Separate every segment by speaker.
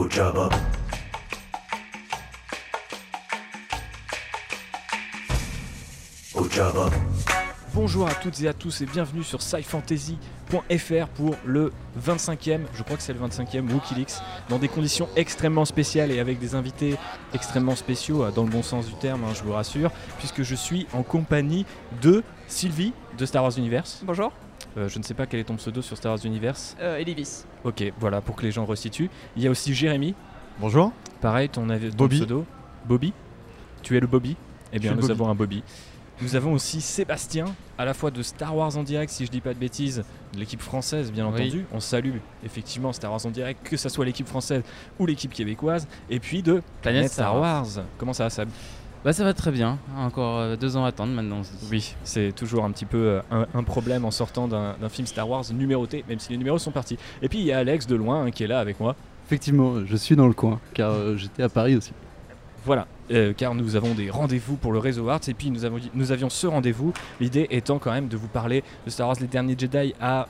Speaker 1: Ojaba. Ojaba.
Speaker 2: Bonjour à toutes et à tous et bienvenue sur scifantasy.fr pour le 25e, je crois que c'est le 25e Wikileaks, dans des conditions extrêmement spéciales et avec des invités extrêmement spéciaux, euh, dans le bon sens du terme, hein, je vous rassure, puisque je suis en compagnie de Sylvie de Star Wars Universe.
Speaker 3: Bonjour,
Speaker 2: Euh, je ne sais pas quel est ton pseudo sur Star Wars Universe.
Speaker 3: euh, Elivis.
Speaker 2: Ok, voilà, pour que les gens resituent. Il y a aussi Jérémy,
Speaker 4: Bonjour.
Speaker 2: pareil, ton, avi- ton
Speaker 4: Bobby.
Speaker 2: pseudo. Bobby Tu es le Bobby Eh bien, nous
Speaker 4: Bobby.
Speaker 2: avons un Bobby. Nous avons aussi Sébastien, à la fois de Star Wars en direct, si je dis pas de bêtises, de l'équipe française, bien
Speaker 5: Oui.
Speaker 2: entendu. On salue effectivement Star Wars en direct, que ce soit l'équipe française ou l'équipe québécoise. Et puis de Planète Star Wars. Comment ça va, Sab?
Speaker 5: Bah ça va très bien, encore euh, deux ans à attendre maintenant.
Speaker 2: Oui, c'est toujours un petit peu euh, un, un problème en sortant d'un film Star Wars numéroté, même si les numéros sont partis. Et puis il y a Alex de loin hein, qui est là avec moi.
Speaker 6: Effectivement, je suis dans le coin, car euh, j'étais à Paris aussi.
Speaker 2: Voilà, euh, car nous avons des rendez-vous pour le réseau Arts et puis nous, avons, nous avions ce rendez-vous. L'idée étant quand même de vous parler de Star Wars Les Derniers Jedi à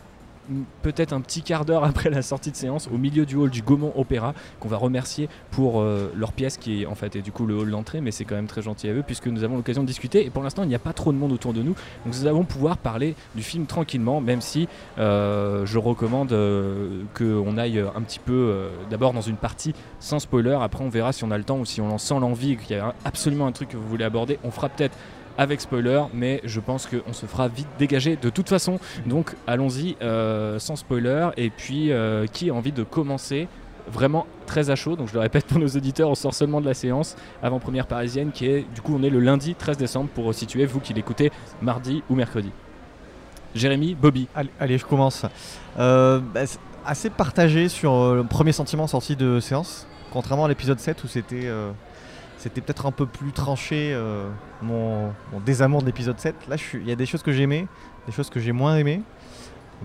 Speaker 2: peut-être un petit quart d'heure après la sortie de séance au milieu du hall du Gaumont Opéra qu'on va remercier pour euh, leur pièce qui est en fait est du coup le hall d'entrée mais c'est quand même très gentil à eux puisque nous avons l'occasion de discuter et pour l'instant il n'y a pas trop de monde autour de nous donc nous allons pouvoir parler du film tranquillement même si euh, je recommande euh, qu'on aille un petit peu d'abord dans une partie sans spoiler. Après, on verra si on a le temps ou si on en sent l'envie, qu'il y a absolument un truc que vous voulez aborder. On fera peut-être avec spoiler, mais je pense qu'on se fera vite dégager de toute façon. Donc, allons-y euh, sans spoiler. Et puis, euh, qui a envie de commencer Vraiment très à chaud, donc je le répète pour nos auditeurs, on sort seulement de la séance avant-première parisienne qui est, du coup, on est le lundi 13 décembre pour situer, vous qui l'écoutez mardi ou mercredi. Jérémy, Bobby.
Speaker 4: Allez, je commence. Euh, bah, assez partagé sur le premier sentiment sorti de séance, contrairement à l'épisode 7 où c'était euh, c'était peut-être un peu plus tranché euh, mon, désamour de l'épisode 7. Là, il y a des choses que j'ai aimées, des choses que j'ai moins aimées.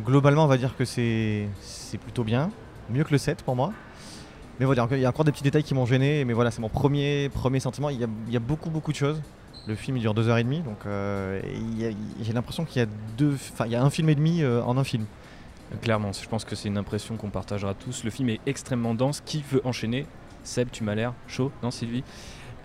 Speaker 4: Globalement, on va dire que c'est plutôt bien, mieux que le 7 pour moi. Mais voilà, il y a encore des petits détails qui m'ont gêné, mais voilà, c'est mon premier, premier sentiment. Il y, a, beaucoup, beaucoup de choses. Le film il dure deux heures et demie, donc euh, j'ai l'impression qu'il y a deux, il y a un film et demi euh, en un film.
Speaker 2: Clairement, je pense que c'est une impression qu'on partagera tous. Le film est extrêmement dense. Qui veut enchaîner? Seb, tu m'as l'air chaud, non Sylvie?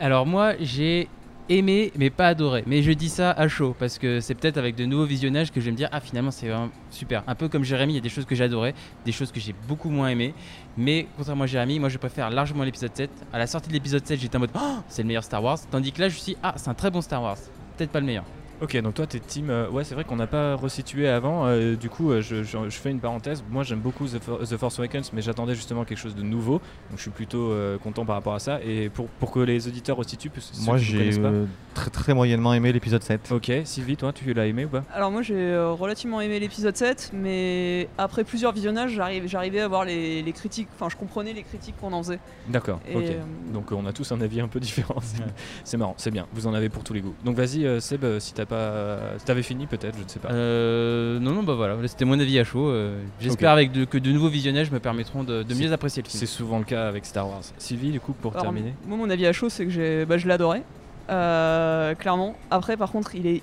Speaker 5: Alors moi j'ai aimé mais pas adoré. Mais je dis ça à chaud parce que c'est peut-être avec de nouveaux visionnages que je vais me dire ah finalement c'est vraiment super. Un peu comme Jérémy, il y a des choses que j'adorais, des choses que j'ai beaucoup moins aimé. Mais contrairement à Jérémy, moi je préfère largement l'épisode 7. À la sortie de l'épisode 7 j'étais en mode oh, c'est le meilleur Star Wars. Tandis que là je suis ah c'est un très bon Star Wars. Peut-être pas le meilleur.
Speaker 2: Ok, donc toi, t'es team. euh, ouais, c'est vrai qu'on n'a pas resitué avant. euh, du coup, euh, je, je- je fais une parenthèse. Moi, j'aime beaucoup The, For- The Force Awakens, mais j'attendais justement quelque chose de nouveau. Donc, je suis plutôt euh, content par rapport à ça. Et pour, pour que les auditeurs resituent, parce que
Speaker 4: Moi j'ai euh, très très moyennement aimé l'épisode 7.
Speaker 2: Ok, Sylvie, toi, tu l'as aimé ou pas?
Speaker 3: Alors moi j'ai euh, relativement aimé l'épisode 7, mais après plusieurs visionnages, j'arrive- j'arrivais à voir les, les critiques, enfin je comprenais les critiques qu'on en faisait.
Speaker 2: D'accord, ok.
Speaker 3: euh,
Speaker 2: Donc, euh, on a tous un avis un peu différent. C'est- marrant, c'est bien. Vous en avez pour tous les goûts. Donc, vas-y, euh, Seb, si t'as pas. Si t'avais fini, peut-être, je ne sais pas.
Speaker 5: Euh, non non bah voilà, c'était mon avis à chaud. euh, J'espère avec de- que de nouveaux visionnages me permettront de, mieux apprécier le film.
Speaker 2: C'est souvent le cas avec Star Wars. Sylvie, du coup, pour
Speaker 3: alors,
Speaker 2: terminer
Speaker 3: moi mon avis à chaud c'est que j'ai, bah, je l'adorais, euh, clairement. Après par contre il est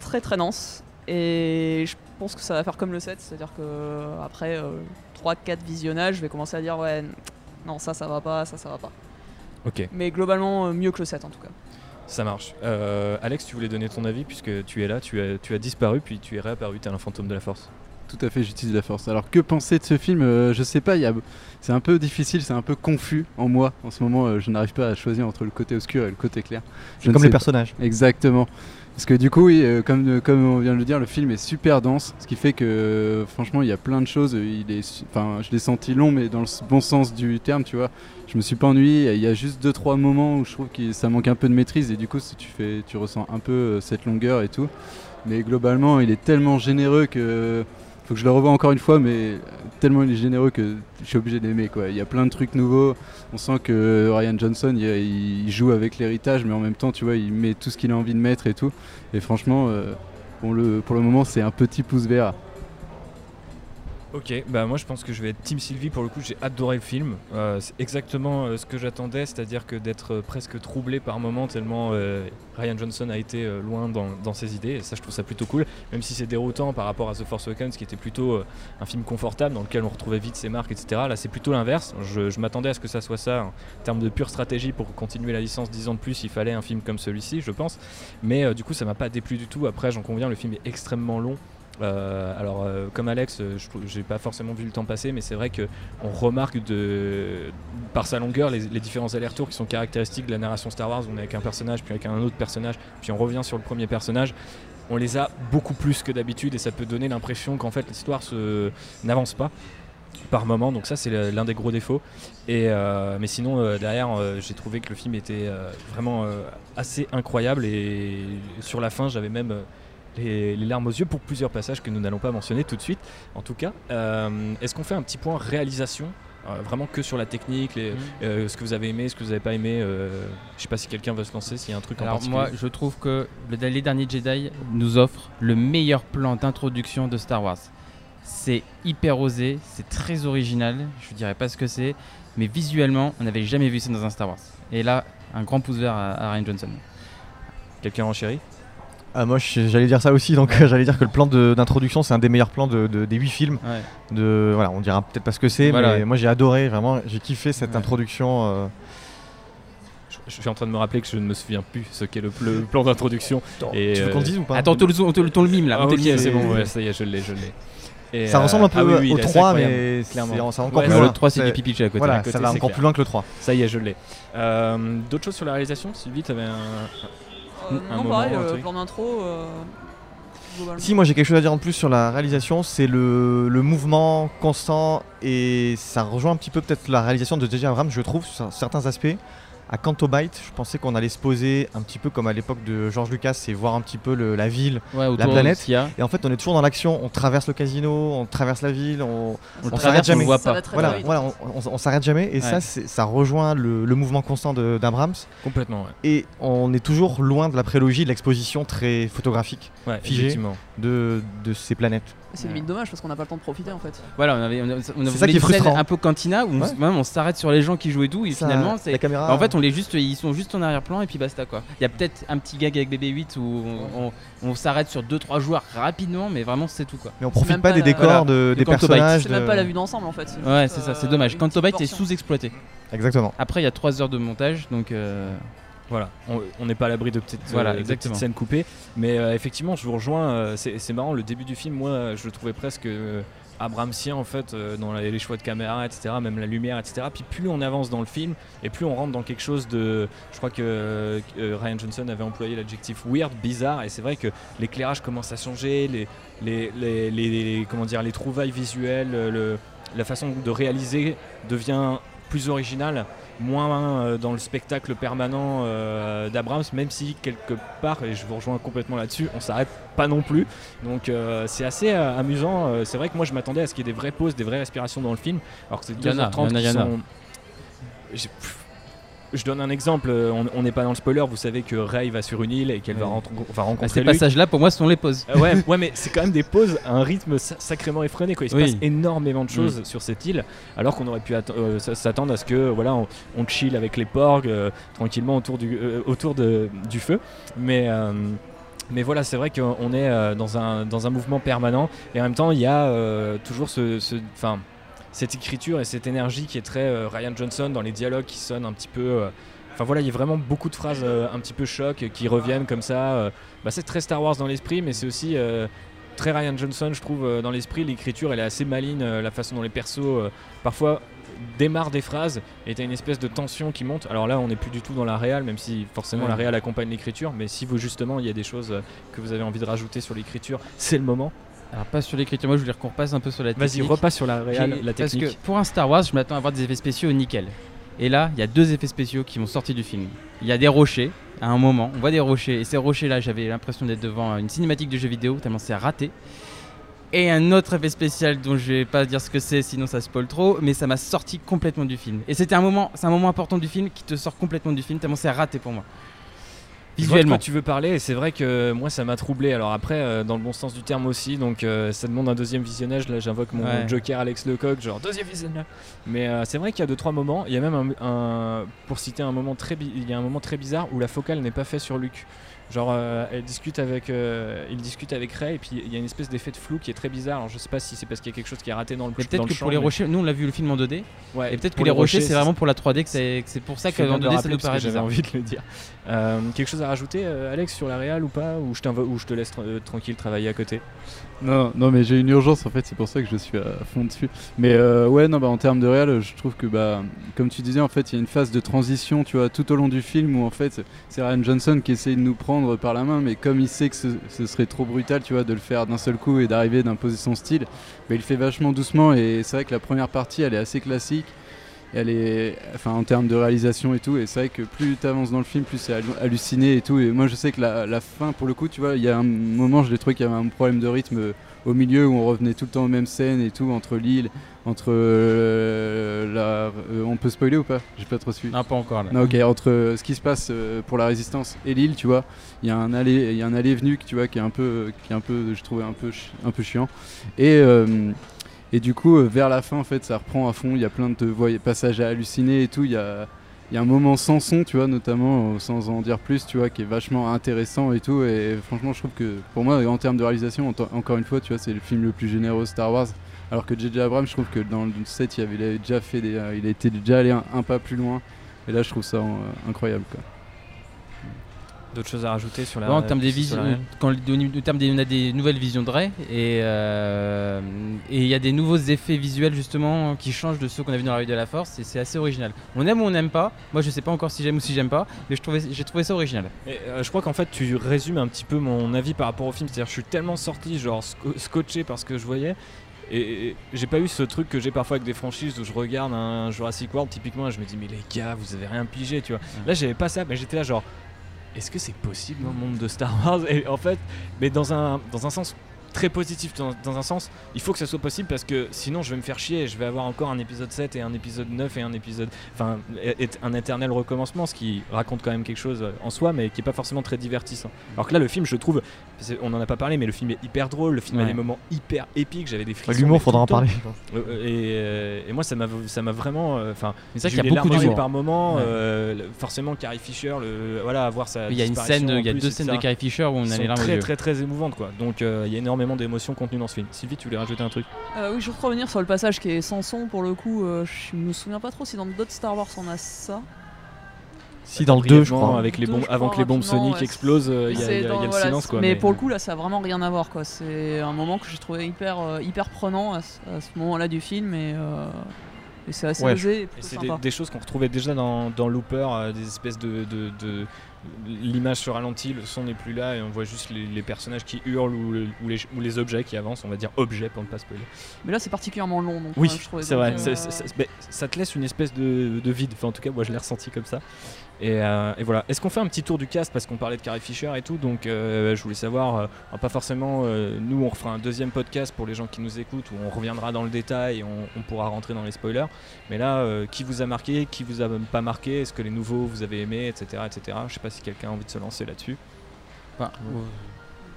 Speaker 3: très très dense et je pense que ça va faire comme le 7, c'est-à-dire que euh, après 3-4 visionnages je vais commencer à dire ouais non ça ça va pas, ça ça va pas.
Speaker 2: Ok.
Speaker 3: Mais globalement mieux que le 7 en tout cas.
Speaker 2: Ça marche. Euh, Alex, tu voulais donner ton avis puisque tu es là, tu as, tu as disparu, puis tu es réapparu, tu es un fantôme de la force.
Speaker 6: Tout à fait, j'utilise la force. Alors que penser de ce film Euh, Je sais pas, y a... c'est un peu difficile, c'est un peu confus en moi. En ce moment, euh, je n'arrive pas à choisir entre le côté obscur et le côté clair. Je
Speaker 4: comme les
Speaker 6: pas.
Speaker 4: personnages.
Speaker 6: Exactement. Parce que du coup, oui, euh, comme, comme on vient de le dire, le film est super dense, ce qui fait que euh, franchement, il y a plein de choses. euh, Il est, enfin, je l'ai senti long, mais dans le bon sens du terme, tu vois. Je me suis pas ennuyé. Il y a juste deux trois moments où je trouve que ça manque un peu de maîtrise et du coup, si tu fais, tu ressens un peu euh, cette longueur et tout. Mais globalement, il est tellement généreux que faut que je le revoie encore une fois, mais tellement il est généreux que je suis obligé d'aimer. Il y a plein de trucs nouveaux. On sent que Ryan Johnson, il, joue avec l'héritage, mais en même temps, tu vois, il met tout ce qu'il a envie de mettre et tout. Et franchement, euh, pour le moment, c'est un petit pouce vert.
Speaker 2: Ok, bah moi je pense que je vais être Team Sylvie pour le coup, j'ai adoré le film. Euh, c'est exactement euh, ce que j'attendais, c'est-à-dire que d'être euh, presque troublé par moments tellement Ryan Johnson a été loin dans, ses idées, ça je trouve ça plutôt cool, même si c'est déroutant par rapport à The Force Awakens qui était plutôt un film confortable dans lequel on retrouvait vite ses marques, etc. Là c'est plutôt l'inverse, je, je m'attendais à ce que ça soit ça en termes de pure stratégie pour continuer la licence 10 ans de plus, il fallait un film comme celui-ci, je pense. Mais du coup ça m'a pas déplu du tout, après j'en conviens, le film est extrêmement long. Euh, alors, euh, comme Alex, euh, j'ai pas forcément vu le temps passer, mais c'est vrai que on remarque par sa longueur les, différents allers-retours qui sont caractéristiques de la narration Star Wars. On est avec un personnage, puis avec un autre personnage, puis on revient sur le premier personnage. On les a beaucoup plus que d'habitude et ça peut donner l'impression qu'en fait l'histoire n'avance pas par moment. Donc ça c'est l'un des gros défauts. Mais sinon derrière j'ai trouvé que le film était vraiment assez incroyable et sur la fin j'avais même les, les larmes aux yeux pour plusieurs passages que nous n'allons pas mentionner tout de suite. En tout cas, euh, est-ce qu'on fait un petit point réalisation euh, vraiment que sur la technique, les-
Speaker 5: Mhm.
Speaker 2: euh, ce que vous avez aimé, ce que vous n'avez pas aimé. euh, je sais pas si quelqu'un veut se lancer, s'il y a un truc en
Speaker 5: Alors
Speaker 2: particulier.
Speaker 5: moi, je trouve que le- les derniers Jedi nous offrent le meilleur plan d'introduction de Star Wars. C'est hyper osé, c'est très original, je dirais pas ce que c'est, mais visuellement, on n'avait jamais vu ça dans un Star Wars. Et là, un grand pouce vert à, à Ryan Johnson.
Speaker 2: Quelqu'un en chéri?
Speaker 4: Ah, moi j'allais dire ça aussi, donc j'allais dire que le plan de- d'introduction c'est un des meilleurs plans de, de- des 8 films.
Speaker 5: Ouais.
Speaker 4: De, voilà, on dira peut-être pas ce que c'est,
Speaker 5: Voilà,
Speaker 4: mais
Speaker 5: ouais.
Speaker 4: moi j'ai adoré, vraiment, j'ai kiffé cette
Speaker 5: Ouais.
Speaker 4: introduction. euh,
Speaker 2: je, je suis en train de me rappeler que je ne me souviens plus ce qu'est le, le plan d'introduction. Et,
Speaker 4: tu veux
Speaker 2: euh,
Speaker 4: qu'on le dise ou pas
Speaker 5: Attends, on te le, on te le- mime là.
Speaker 2: Ah,
Speaker 5: on te
Speaker 2: ok,
Speaker 5: le mime.
Speaker 2: c'est bon, ouais, ça y est, je l'ai, je l'ai. Et,
Speaker 4: Ça
Speaker 2: euh,
Speaker 4: ressemble un peu
Speaker 2: ah oui, oui,
Speaker 4: au
Speaker 2: là, c'est
Speaker 4: 3,
Speaker 2: incroyable,
Speaker 4: mais c'est
Speaker 2: clairement.
Speaker 4: c'est encore
Speaker 2: Ouais,
Speaker 4: plus loin.
Speaker 5: le 3, c'est du pipi à côté.
Speaker 4: Voilà,
Speaker 2: à côté,
Speaker 4: ça va encore
Speaker 2: clair.
Speaker 4: plus loin que le 3.
Speaker 2: Ça y est, je l'ai. Euh, D'autres choses sur la réalisation Sylvie, tu avais un. Un
Speaker 3: non,
Speaker 2: moment,
Speaker 3: pareil,
Speaker 2: un
Speaker 3: euh,
Speaker 2: truc.
Speaker 3: plan d'intro. euh.
Speaker 4: Si, moi j'ai quelque chose à dire en plus sur la réalisation, c'est le, le mouvement constant et ça rejoint un petit peu peut-être la réalisation de J.J. Abrams, je trouve, sur certains aspects. À Canto Bight, je pensais qu'on allait se poser un petit peu comme à l'époque de George Lucas et voir un petit peu le- la ville.
Speaker 5: Ouais, de
Speaker 4: planète.
Speaker 5: ce qu'il y a.
Speaker 4: Et en fait, on est toujours dans l'action, on traverse le casino, on traverse la ville, on,
Speaker 5: On
Speaker 4: On s'arrête
Speaker 5: on
Speaker 4: jamais.
Speaker 5: le voit pas.
Speaker 4: voilà, on, on- on s'arrête jamais et ça,
Speaker 5: Ouais.
Speaker 4: ça rejoint le, le mouvement constant d'Abrams.
Speaker 2: Complètement, ouais.
Speaker 4: Et on est toujours loin de la prélogie, de l'exposition très photographique
Speaker 2: Ouais,
Speaker 4: Figé.
Speaker 2: effectivement.
Speaker 4: de, de ces planètes.
Speaker 3: C'est limite dommage parce qu'on n'a pas le temps de profiter en fait.
Speaker 5: Voilà, on avait, on a, on a
Speaker 4: C'est
Speaker 5: voulu
Speaker 4: ça qui est frustrant.
Speaker 5: un peu cantina où on,
Speaker 4: Ouais.
Speaker 5: même on s'arrête sur les gens qui jouent et tout, et
Speaker 4: Ça,
Speaker 5: finalement, c'est.
Speaker 4: la caméra.
Speaker 5: Bah, en fait, on les juste, ils sont juste en arrière-plan et puis basta quoi. Il y a peut-être un petit gag avec BB-8 où on, on- on s'arrête sur 2-trois joueurs rapidement, mais vraiment c'est tout quoi.
Speaker 4: mais on profite pas
Speaker 3: pas
Speaker 4: des
Speaker 3: la-
Speaker 4: décors,
Speaker 5: Voilà.
Speaker 4: de,
Speaker 5: De
Speaker 4: des personnages.
Speaker 3: C'est
Speaker 4: de-
Speaker 3: même pas la vue d'ensemble en fait.
Speaker 5: Ouais, c'est ça, c'est
Speaker 3: euh,
Speaker 5: dommage. Bight est sous-exploité.
Speaker 4: Exactement.
Speaker 5: Après, il y a 3 heures de montage, donc. euh,
Speaker 2: Voilà, on n'est pas à l'abri de petites,
Speaker 5: Voilà,
Speaker 2: euh, de petites scènes coupées. Mais euh, effectivement, je vous rejoins. euh, c'est marrant, le début du film, moi, je le trouvais presque Abramsien en fait, dans les, les choix de caméra, etc., même la lumière, etc. Puis plus on avance dans le film, et plus on rentre dans quelque chose de. Je crois que Ryan Johnson avait employé l'adjectif weird, bizarre, et c'est vrai que l'éclairage commence à changer, les, les, les, les- comment dire, les trouvailles visuelles, le- la façon de réaliser devient plus originale moins euh, dans le spectacle permanent euh, d'Abrams, même si quelque part, et je vous rejoins complètement là-dessus, on s'arrête pas non plus. Donc euh, c'est assez amusant. C'est vrai que moi je m'attendais à ce qu'il y ait des vraies pauses, des vraies respirations dans le film, alors que c'est
Speaker 5: Il y en a,
Speaker 2: 2h30
Speaker 5: il y en a,
Speaker 2: qui
Speaker 5: il y en a.
Speaker 2: sont... Je donne un exemple, euh, on- n'est pas dans le spoiler, vous savez que Ray va sur une île et qu'elle va, rentre- va
Speaker 5: bah,
Speaker 2: rencontrer
Speaker 5: ces passages-là, pour moi, sont les pauses.
Speaker 2: Euh, ouais, ouais, mais c'est quand même des pauses à un rythme sa- sacrément effréné. Quoi. Il se
Speaker 5: Oui.
Speaker 2: passe énormément de choses sur cette île, alors qu'on aurait pu euh, s'attendre à ce que voilà, on, on chill avec les porgs euh, tranquillement autour du, autour de, du feu. Mais mais voilà, c'est vrai qu'on est dans, un, dans un mouvement permanent et en même temps, il y a euh, toujours ce, ce- 'fin, cette écriture et cette énergie qui est très euh, Ryan Johnson dans les dialogues qui sonnent un petit peu. euh, Enfin voilà, il y a vraiment beaucoup de phrases euh, un petit peu choc qui reviennent comme ça. bah, c'est très Star Wars dans l'esprit, mais c'est aussi très Ryan Johnson, je trouve, dans l'esprit. L'écriture, elle est assez maligne, la façon dont les persos parfois démarrent des phrases et t'as une espèce de tension qui monte. Alors là, on n'est plus du tout dans la réal, même si forcément
Speaker 5: Ouais.
Speaker 2: la réal accompagne l'écriture. Mais si vous justement, il y a des choses que vous avez envie de rajouter sur l'écriture, c'est le moment.
Speaker 5: Alors, pas sur l'écriture, moi je voulais qu'on repasse un peu sur la
Speaker 2: Vas-y,
Speaker 5: technique.
Speaker 2: repasse sur la
Speaker 5: J'ai-
Speaker 2: la
Speaker 5: Parce
Speaker 2: technique.
Speaker 5: que pour un Star Wars, je m'attends à voir des effets spéciaux nickel. Et là, il y a deux effets spéciaux qui m'ont sorti du film. Il y a des rochers, à un moment, on voit des rochers, et ces rochers-là, j'avais l'impression d'être devant une cinématique de jeu vidéo, tellement c'est raté. Et un autre effet spécial dont je vais pas dire ce que c'est, sinon ça spoil trop, mais ça m'a sorti complètement du film. Et c'était un moment, c'est un moment important du film qui te sort complètement du film, tellement c'est raté pour moi. Visuellement.
Speaker 2: tu veux parler et c'est vrai que moi ça m'a troublé. Alors après, euh, dans le bon sens du terme aussi, donc euh, ça demande un deuxième visionnage. Là, j'invoque mon
Speaker 5: Ouais.
Speaker 2: Joker Alex Lecoq, genre deuxième visionnage. Mais euh, c'est vrai qu'il y a deux trois moments. Il y a même un, un- pour citer un moment très, il y a un moment très bizarre où la focale n'est pas faite sur Luke. Genre, euh, elle discute avec, euh, il discute avec Ray et puis il y a une espèce d'effet de flou qui est très bizarre. Alors je sais pas si c'est parce qu'il y a quelque chose qui est raté dans le.
Speaker 5: Peut-être
Speaker 2: le
Speaker 5: que
Speaker 2: champ,
Speaker 5: pour les
Speaker 2: mais-
Speaker 5: rochers, nous on l'a vu le film en 2D,
Speaker 2: Ouais,
Speaker 5: et peut-être que les rochers c'est vraiment pour la 3D que c'est que c'est pour ça
Speaker 2: bien de
Speaker 5: 2D ça nous
Speaker 2: que
Speaker 5: paraît
Speaker 2: J'avais
Speaker 5: bizarre.
Speaker 2: envie de le dire. Euh, quelque chose à rajouter, euh, Alex, sur la réal ou pas Ou je, t'invo- ou je te laisse tra- euh, tranquille travailler à côté?
Speaker 6: Non, non, mais j'ai une urgence en fait, c'est pour ça que je suis à fond dessus. Mais euh, ouais, non, bah en termes de réal, je trouve que bah, comme tu disais, en fait, il y a une phase de transition, tu vois, tout au long du film où en fait, c'est Ryan Johnson qui essaye de nous prendre par la main, mais comme il sait que ce, serait trop brutal, tu vois, de le faire d'un seul coup et d'arriver d'imposer son style, bah, il fait vachement doucement. Et c'est vrai que la première partie, elle est assez classique. Elle est, enfin, en termes de réalisation et tout, et c'est vrai que plus tu avances dans le film, plus c'est hallu- halluciné et tout. Et moi, je sais que la, la fin, pour le coup, tu vois, il y a un moment, je l'ai trouvé qu'il y avait un problème de rythme euh, au milieu où on revenait tout le temps aux mêmes scènes et tout, entre l'île, entre euh, la. euh, on peut spoiler ou pas? J'ai pas trop suivi.
Speaker 5: Non, pas encore là.
Speaker 6: Non, ok, entre euh, ce qui se passe pour la résistance et l'île, tu vois, il y a un aller, il y a un aller venu, tu vois, qui est un peu, qui est un peu, je trouvais un peu, un peu chiant. Et et du coup, euh, vers la fin, en fait, ça reprend à fond. Il y a plein de passages à halluciner et tout. Il y a, un moment sans son, tu vois, notamment, euh, sans en dire plus, tu vois, qui est vachement intéressant et tout. Et franchement, je trouve que pour moi, en termes de réalisation, en- encore une fois, tu vois, c'est le film le plus généreux Star Wars. Alors que J.J. Abrams, je trouve que dans le set, il avait, déjà fait des, euh, il été déjà allé un, pas plus loin. Et là, je trouve ça incroyable.
Speaker 2: D'autres choses à rajouter sur la
Speaker 5: Ouais, en termes des visions,
Speaker 2: réal
Speaker 5: quand au terme des, on a des nouvelles visions de Ray et euh, et il y a des nouveaux effets visuels justement qui changent de ceux qu'on a vu dans la rue de la Force et c'est assez original. On aime ou on n'aime pas. Moi je sais pas encore si j'aime ou si j'aime pas, mais je trouvais j'ai trouvé ça original.
Speaker 2: Et, euh, je crois qu'en fait tu résumes un petit peu mon avis par rapport au film. C'est-à-dire que je suis tellement sorti genre sco- scotché par ce que je voyais. Et et j'ai pas eu ce truc que j'ai parfois avec des franchises où je regarde un Jurassic World typiquement et je me dis mais les gars vous avez rien pigé tu vois. Là j'avais pas ça mais j'étais là genre est-ce que c'est possible dans le monde de Star Wars? En fait mais dans un, dans un sens très positif dans, dans un sens. Il faut que ça soit possible parce que sinon je vais me faire chier. Et je vais avoir encore un épisode 7 et un épisode 9 et un épisode enfin un éternel recommencement ce qui raconte quand même quelque chose euh, en soi mais qui est pas forcément très divertissant. Alors que là le film je trouve on en a pas parlé mais le film est hyper drôle. Le film a des moments hyper épiques. J'avais des frissons
Speaker 4: L'humour, faudra en parler.
Speaker 2: Euh, et, euh, et moi ça m'a ça vraiment enfin
Speaker 5: Mais c'est
Speaker 2: j'ai
Speaker 5: qu'il y a beaucoup d'humour.
Speaker 2: par moment
Speaker 5: Ouais.
Speaker 2: euh, forcément Carrie Fisher le voilà avoir sa
Speaker 5: Il y a une scène, il y a deux scènes de. Carrie Fisher où on a les larmes
Speaker 2: très très très émouvantes quoi. Donc euh, il y a énormément d'émotions contenues dans ce film Sylvie tu voulais rajouter un truc
Speaker 3: Euh, oui, je voudrais revenir sur le passage qui est sans son pour le coup. euh, je me souviens pas trop si dans d'autres Star Wars on a ça.
Speaker 4: Si dans le 2, je crois.
Speaker 2: avec les
Speaker 3: Deux,
Speaker 2: bombes
Speaker 3: je
Speaker 2: avant
Speaker 3: crois,
Speaker 2: que les bombes soniques
Speaker 3: ouais.
Speaker 2: explosent euh, il y, a- y y le silence quoi
Speaker 3: mais, pour le coup là ça a vraiment rien à voir quoi. C'est un moment que j'ai trouvé hyper euh, hyper prenant à, ce- à ce moment-là du film et, euh, et c'est assez
Speaker 4: Ouais,
Speaker 3: osé et
Speaker 2: Et
Speaker 3: plutôt
Speaker 2: c'est des, choses qu'on retrouvait déjà dans, dans Looper, euh, des espèces de. de- de- L'image se ralentit, le son n'est plus là et on voit juste les, les personnages qui hurlent ou, le- ou les, ou les objets qui avancent, on va dire objets pour ne pas spoiler.
Speaker 3: Mais là c'est particulièrement long donc
Speaker 2: Oui,
Speaker 3: euh,
Speaker 2: c'est vrai,
Speaker 3: euh,
Speaker 2: mais ça te laisse une espèce de, de vide, enfin en tout cas moi je l'ai ressenti comme ça. Et, euh, et voilà, est-ce qu'on fait un petit tour du cast parce qu'on parlait de Carrie Fisher et tout, donc euh, je voulais savoir, euh, pas forcément, nous on refera un deuxième podcast pour les gens qui nous écoutent où on reviendra dans le détail et on, pourra rentrer dans les spoilers. Mais là, qui vous a marqué, qui vous a pas marqué, est-ce que les nouveaux vous avez aimé, etc. etc. Je sais pas si quelqu'un a envie de se lancer là-dessus.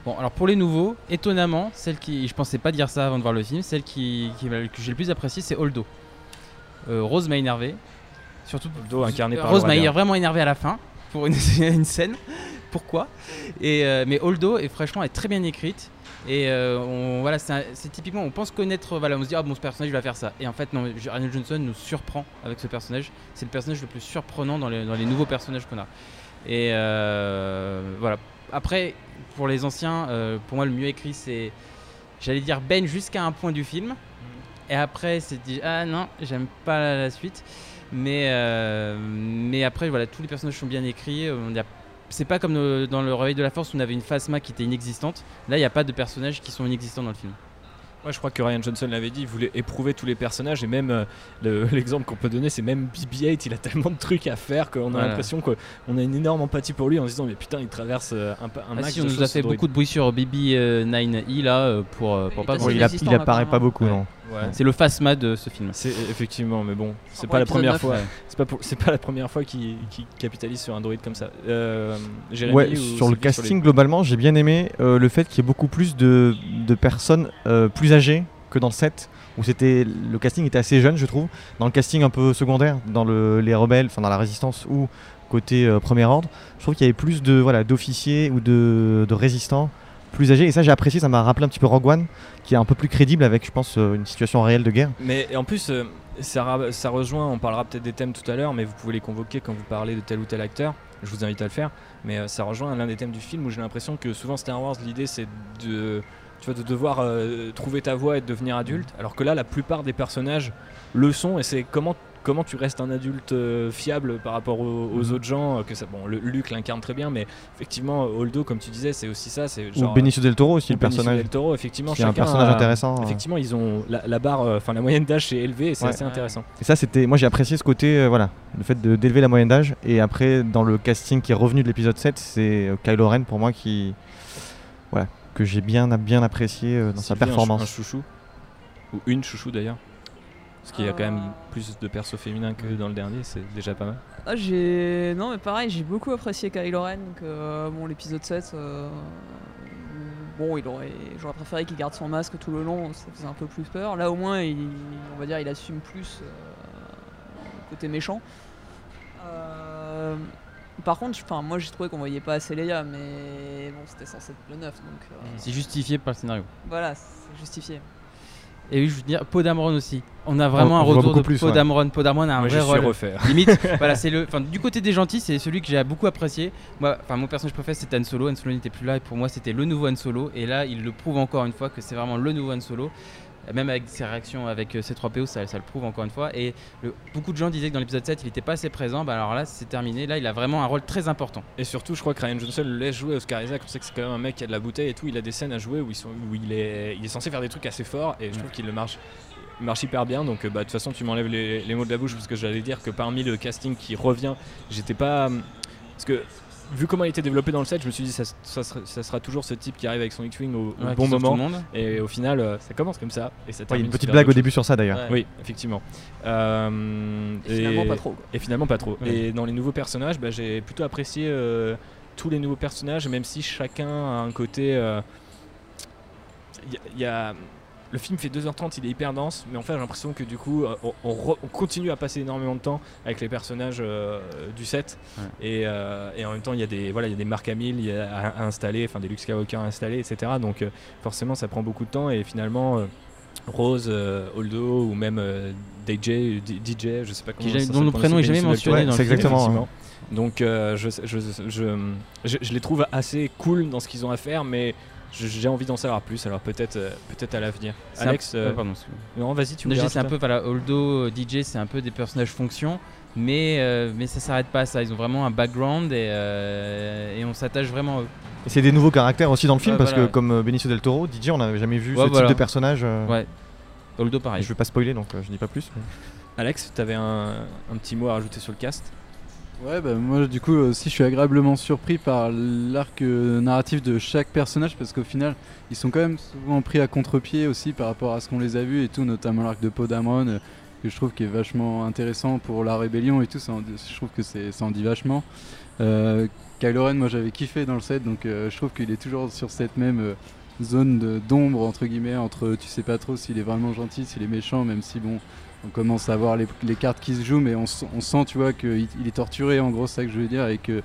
Speaker 5: Bon, alors pour les nouveaux, étonnamment, celle qui, je pensais pas dire ça avant de voir le film, celle qui, que j'ai le plus appréciée, c'est Holdo. Rose m'a énervé, surtout
Speaker 2: Holdo incarné par
Speaker 5: Rose
Speaker 2: Laura
Speaker 5: m'a
Speaker 2: Dern.
Speaker 5: vraiment énervé à la fin pour une, une scène. Pourquoi? Et euh, mais Holdo est franchement est très bien écrite. Et euh, on, voilà, c'est typiquement, on pense connaître, voilà, on se dit, ah bon, ce personnage il va faire ça. Et en fait, non, Ryan Johnson nous surprend avec ce personnage. C'est le personnage le plus surprenant dans les, dans les nouveaux personnages qu'on a. Et euh, voilà. Après, pour les anciens, euh, pour moi, le mieux écrit, c'est, j'allais dire Ben jusqu'à un point du film. Et après, c'est dit, ah non, j'aime pas la, la suite. Mais, euh, mais après, voilà, tous les personnages sont bien écrits. c'est pas comme le- dans le Réveil de la Force où on avait une Phasma qui était inexistante. Là, il n'y a pas de personnages qui sont inexistants dans le film.
Speaker 2: Ouais, je crois que Ryan Johnson l'avait dit, il voulait éprouver tous les personnages et même euh, le- l'exemple qu'on peut donner, c'est même BB-8, il a tellement de trucs à faire qu'on a
Speaker 5: Voilà.
Speaker 2: l'impression qu'on a une énorme empathie pour lui en se disant mais putain il traverse euh, un, un
Speaker 5: Ah
Speaker 2: de
Speaker 5: on nous a fait beaucoup de bruit sur BB9i là euh, pour, euh, pour
Speaker 3: Il
Speaker 5: pas
Speaker 4: Bon, il, a- il apparaît pas beaucoup,
Speaker 5: Ouais.
Speaker 4: non.
Speaker 2: Ouais.
Speaker 5: C'est le phasma de ce film.
Speaker 2: C'est effectivement, mais bon, c'est pas la première
Speaker 3: 9,
Speaker 2: fois.
Speaker 3: ouais.
Speaker 2: C'est pas pour- c'est pas la première fois qu'il capitalise sur un droïde comme ça. Euh, Jérémy
Speaker 4: Ouais,
Speaker 2: ou
Speaker 4: sur le casting,
Speaker 2: les-
Speaker 4: globalement, j'ai bien aimé euh, le fait qu'il y ait beaucoup plus de, de personnes euh, plus âgées que dans le 7, où c'était le casting était assez jeune, je trouve. Dans le casting un peu secondaire, dans le- les rebelles, enfin dans la résistance ou côté euh, premier ordre, je trouve qu'il y avait plus de voilà d'officiers ou de, de résistants plus âgés. Et ça, j'ai apprécié, ça m'a rappelé un petit peu Rogue One, qui est un peu plus crédible avec, je pense, euh, une situation réelle de guerre.
Speaker 2: Mais en plus, euh, ça, ça rejoint, on parlera peut-être des thèmes tout à l'heure, mais vous pouvez les convoquer quand vous parlez de tel ou tel acteur. Je vous invite à le faire. Mais euh, ça rejoint l'un des thèmes du film où j'ai l'impression que souvent Star Wars, l'idée c'est de, devoir trouver ta voie et de devenir adulte. Alors que là, la plupart des personnages le sont et c'est comment comment tu restes un adulte euh, fiable par rapport aux, aux
Speaker 4: Mhm.
Speaker 2: autres gens euh, que ça bon le, Luke l'incarne très bien mais effectivement Holdo comme tu disais c'est aussi ça c'est
Speaker 4: Ou Benicio del Toro aussi, le
Speaker 2: Benicio
Speaker 4: personnage.
Speaker 2: del Toro effectivement
Speaker 4: qui est un personnage
Speaker 2: a-
Speaker 4: intéressant. euh.
Speaker 2: Effectivement, ils ont la, la barre, enfin la moyenne d'âge est élevée et c'est
Speaker 4: Ouais.
Speaker 2: assez intéressant.
Speaker 4: Et ça, c'était, moi j'ai apprécié ce côté, euh, voilà, le fait de- d'élever la moyenne d'âge. Et après, dans le casting qui est revenu de l'épisode 7, c'est Kylo Ren pour moi qui, voilà, que j'ai bien, bien apprécié euh, dans sa
Speaker 2: Sylvie, un chou- Un,
Speaker 4: performance.
Speaker 2: chouchou ou une chouchou d'ailleurs, parce qu'il y a quand même
Speaker 3: Euh.
Speaker 2: plus de persos féminins que dans le dernier, c'est déjà pas mal.
Speaker 3: Ah, j'ai non mais pareil, j'ai beaucoup apprécié Kylo Ren que euh, bon l'épisode 7 euh, bon, il aurait j'aurais préféré qu'il garde son masque tout le long, ça faisait un peu plus peur. Là au moins il on va dire il assume plus euh, le côté méchant. Euh, par contre, enfin moi j'ai trouvé qu'on voyait pas assez Leia mais bon, c'était censé être le 9 donc euh,
Speaker 5: C'est justifié par le scénario.
Speaker 3: voilà, c'est justifié.
Speaker 5: Et oui, je veux dire, Poe Dameron aussi. On a vraiment
Speaker 4: On-
Speaker 5: un
Speaker 4: on
Speaker 5: retour de
Speaker 4: plus, ouais.
Speaker 5: Poe Dameron a un
Speaker 2: Moi, je
Speaker 5: vrai
Speaker 2: suis
Speaker 5: rôle. Limite, voilà, c'est le. Enfin, du côté des gentils, c'est celui que j'ai beaucoup apprécié. Moi, enfin, mon personnage préféré, c'était Han Solo. Han Solo n'était plus là, et pour moi, c'était le nouveau Han Solo. Et là, il le prouve encore une fois que c'est vraiment le nouveau Han Solo. Même avec ses réactions avec euh, C3PO, ça, ça le prouve encore une fois. Et beaucoup de gens disaient que dans l'épisode 7, il n'était pas assez présent. Bah alors là, c'est terminé. Là, il a vraiment un rôle très important.
Speaker 2: Et surtout, je crois que Ryan Johnson le laisse jouer Oscar Isaac. On sait que c'est quand même un mec qui a de la bouteille et tout. Il a des scènes à jouer où, il, est, il est censé faire des trucs assez forts et je trouve qu'il marche. marche hyper bien donc euh, bah, de toute façon tu m'enlèves les, les mots de la bouche parce que j'allais dire que parmi le casting qui revient j'étais pas hum, parce que vu comment il était développé dans le set je me suis dit ça, ça, sera, ça sera toujours ce type qui arrive avec son X-Wing au, au
Speaker 5: Ouais,
Speaker 2: bon moment
Speaker 5: le monde.
Speaker 2: et au final euh, ça commence comme ça et ça
Speaker 4: Ouais, il y a une petite blague au début sur ça d'ailleurs.
Speaker 5: Ouais.
Speaker 2: oui effectivement Euh,
Speaker 3: Et finalement, pas trop. quoi.
Speaker 2: et finalement pas trop.
Speaker 5: Ouais.
Speaker 2: Et dans les nouveaux personnages, bah, j'ai plutôt apprécié euh, tous les nouveaux personnages, même si chacun a un côté. euh, Il y a- il y a- le film fait 2h30, il est hyper dense, mais en fait j'ai l'impression que du coup euh, on, on re- on continue à passer énormément de temps avec les personnages euh, du set.
Speaker 5: Ouais.
Speaker 2: Et, euh, et en même temps il y a des voilà il y a des Mark Hamill il y a à, à installer, enfin des Luke Skywalker à installer, etc. Donc euh, forcément ça prend beaucoup de temps et finalement euh, Rose, euh, Holdo ou même euh, DJ, DJ, je sais pas comment
Speaker 5: Qui dont le prénom est jamais mentionné
Speaker 2: Toro.
Speaker 5: dans le
Speaker 4: c'est
Speaker 5: film.
Speaker 4: exactement.
Speaker 2: Donc euh, je, je, je, je, je les trouve assez cool dans ce qu'ils ont à faire, mais j'ai envie d'en savoir plus. Alors peut-être euh, peut-être à l'avenir.
Speaker 5: Un-
Speaker 2: Alex, euh,
Speaker 5: pardon, excuse-moi.
Speaker 2: non vas-y tu
Speaker 5: c'est un peu, voilà, Holdo, euh, DJ, c'est un peu des personnages fonction, mais, euh, mais ça s'arrête pas à ça. Ils ont vraiment un background et, euh, et on s'attache vraiment à eux.
Speaker 4: Et c'est des nouveaux caractères aussi dans le film
Speaker 5: Ouais,
Speaker 4: parce
Speaker 5: voilà.
Speaker 4: que comme Benicio del Toro, DJ, on n'avait jamais vu
Speaker 5: Ouais,
Speaker 4: ce
Speaker 5: voilà.
Speaker 4: type de personnage. euh,
Speaker 5: Ouais. Holdo,
Speaker 4: et
Speaker 5: pareil.
Speaker 4: Je vais pas spoiler donc euh, je dis pas plus. mais-
Speaker 2: Alex, tu avais un, un petit mot à rajouter sur le cast?
Speaker 6: Ouais, bah moi du coup aussi je suis agréablement surpris par l'arc euh, narratif de chaque personnage parce qu'au final ils sont quand même souvent pris à contre-pied aussi par rapport à ce qu'on les a vus et tout, notamment l'arc de Poe Dameron euh, que je trouve qui est vachement intéressant pour la rébellion et tout, je trouve que c'est- ça en dit vachement. Euh, Kylo Ren, moi j'avais kiffé dans le set donc euh, je trouve qu'il est toujours sur cette même euh, zone d'ombre entre guillemets entre tu sais pas trop s'il est vraiment gentil, s'il est méchant, même si bon on commence à voir les, cartes qui se jouent, mais on, sent, tu vois, qu'il il est torturé, en gros, c'est ça que je veux dire, et que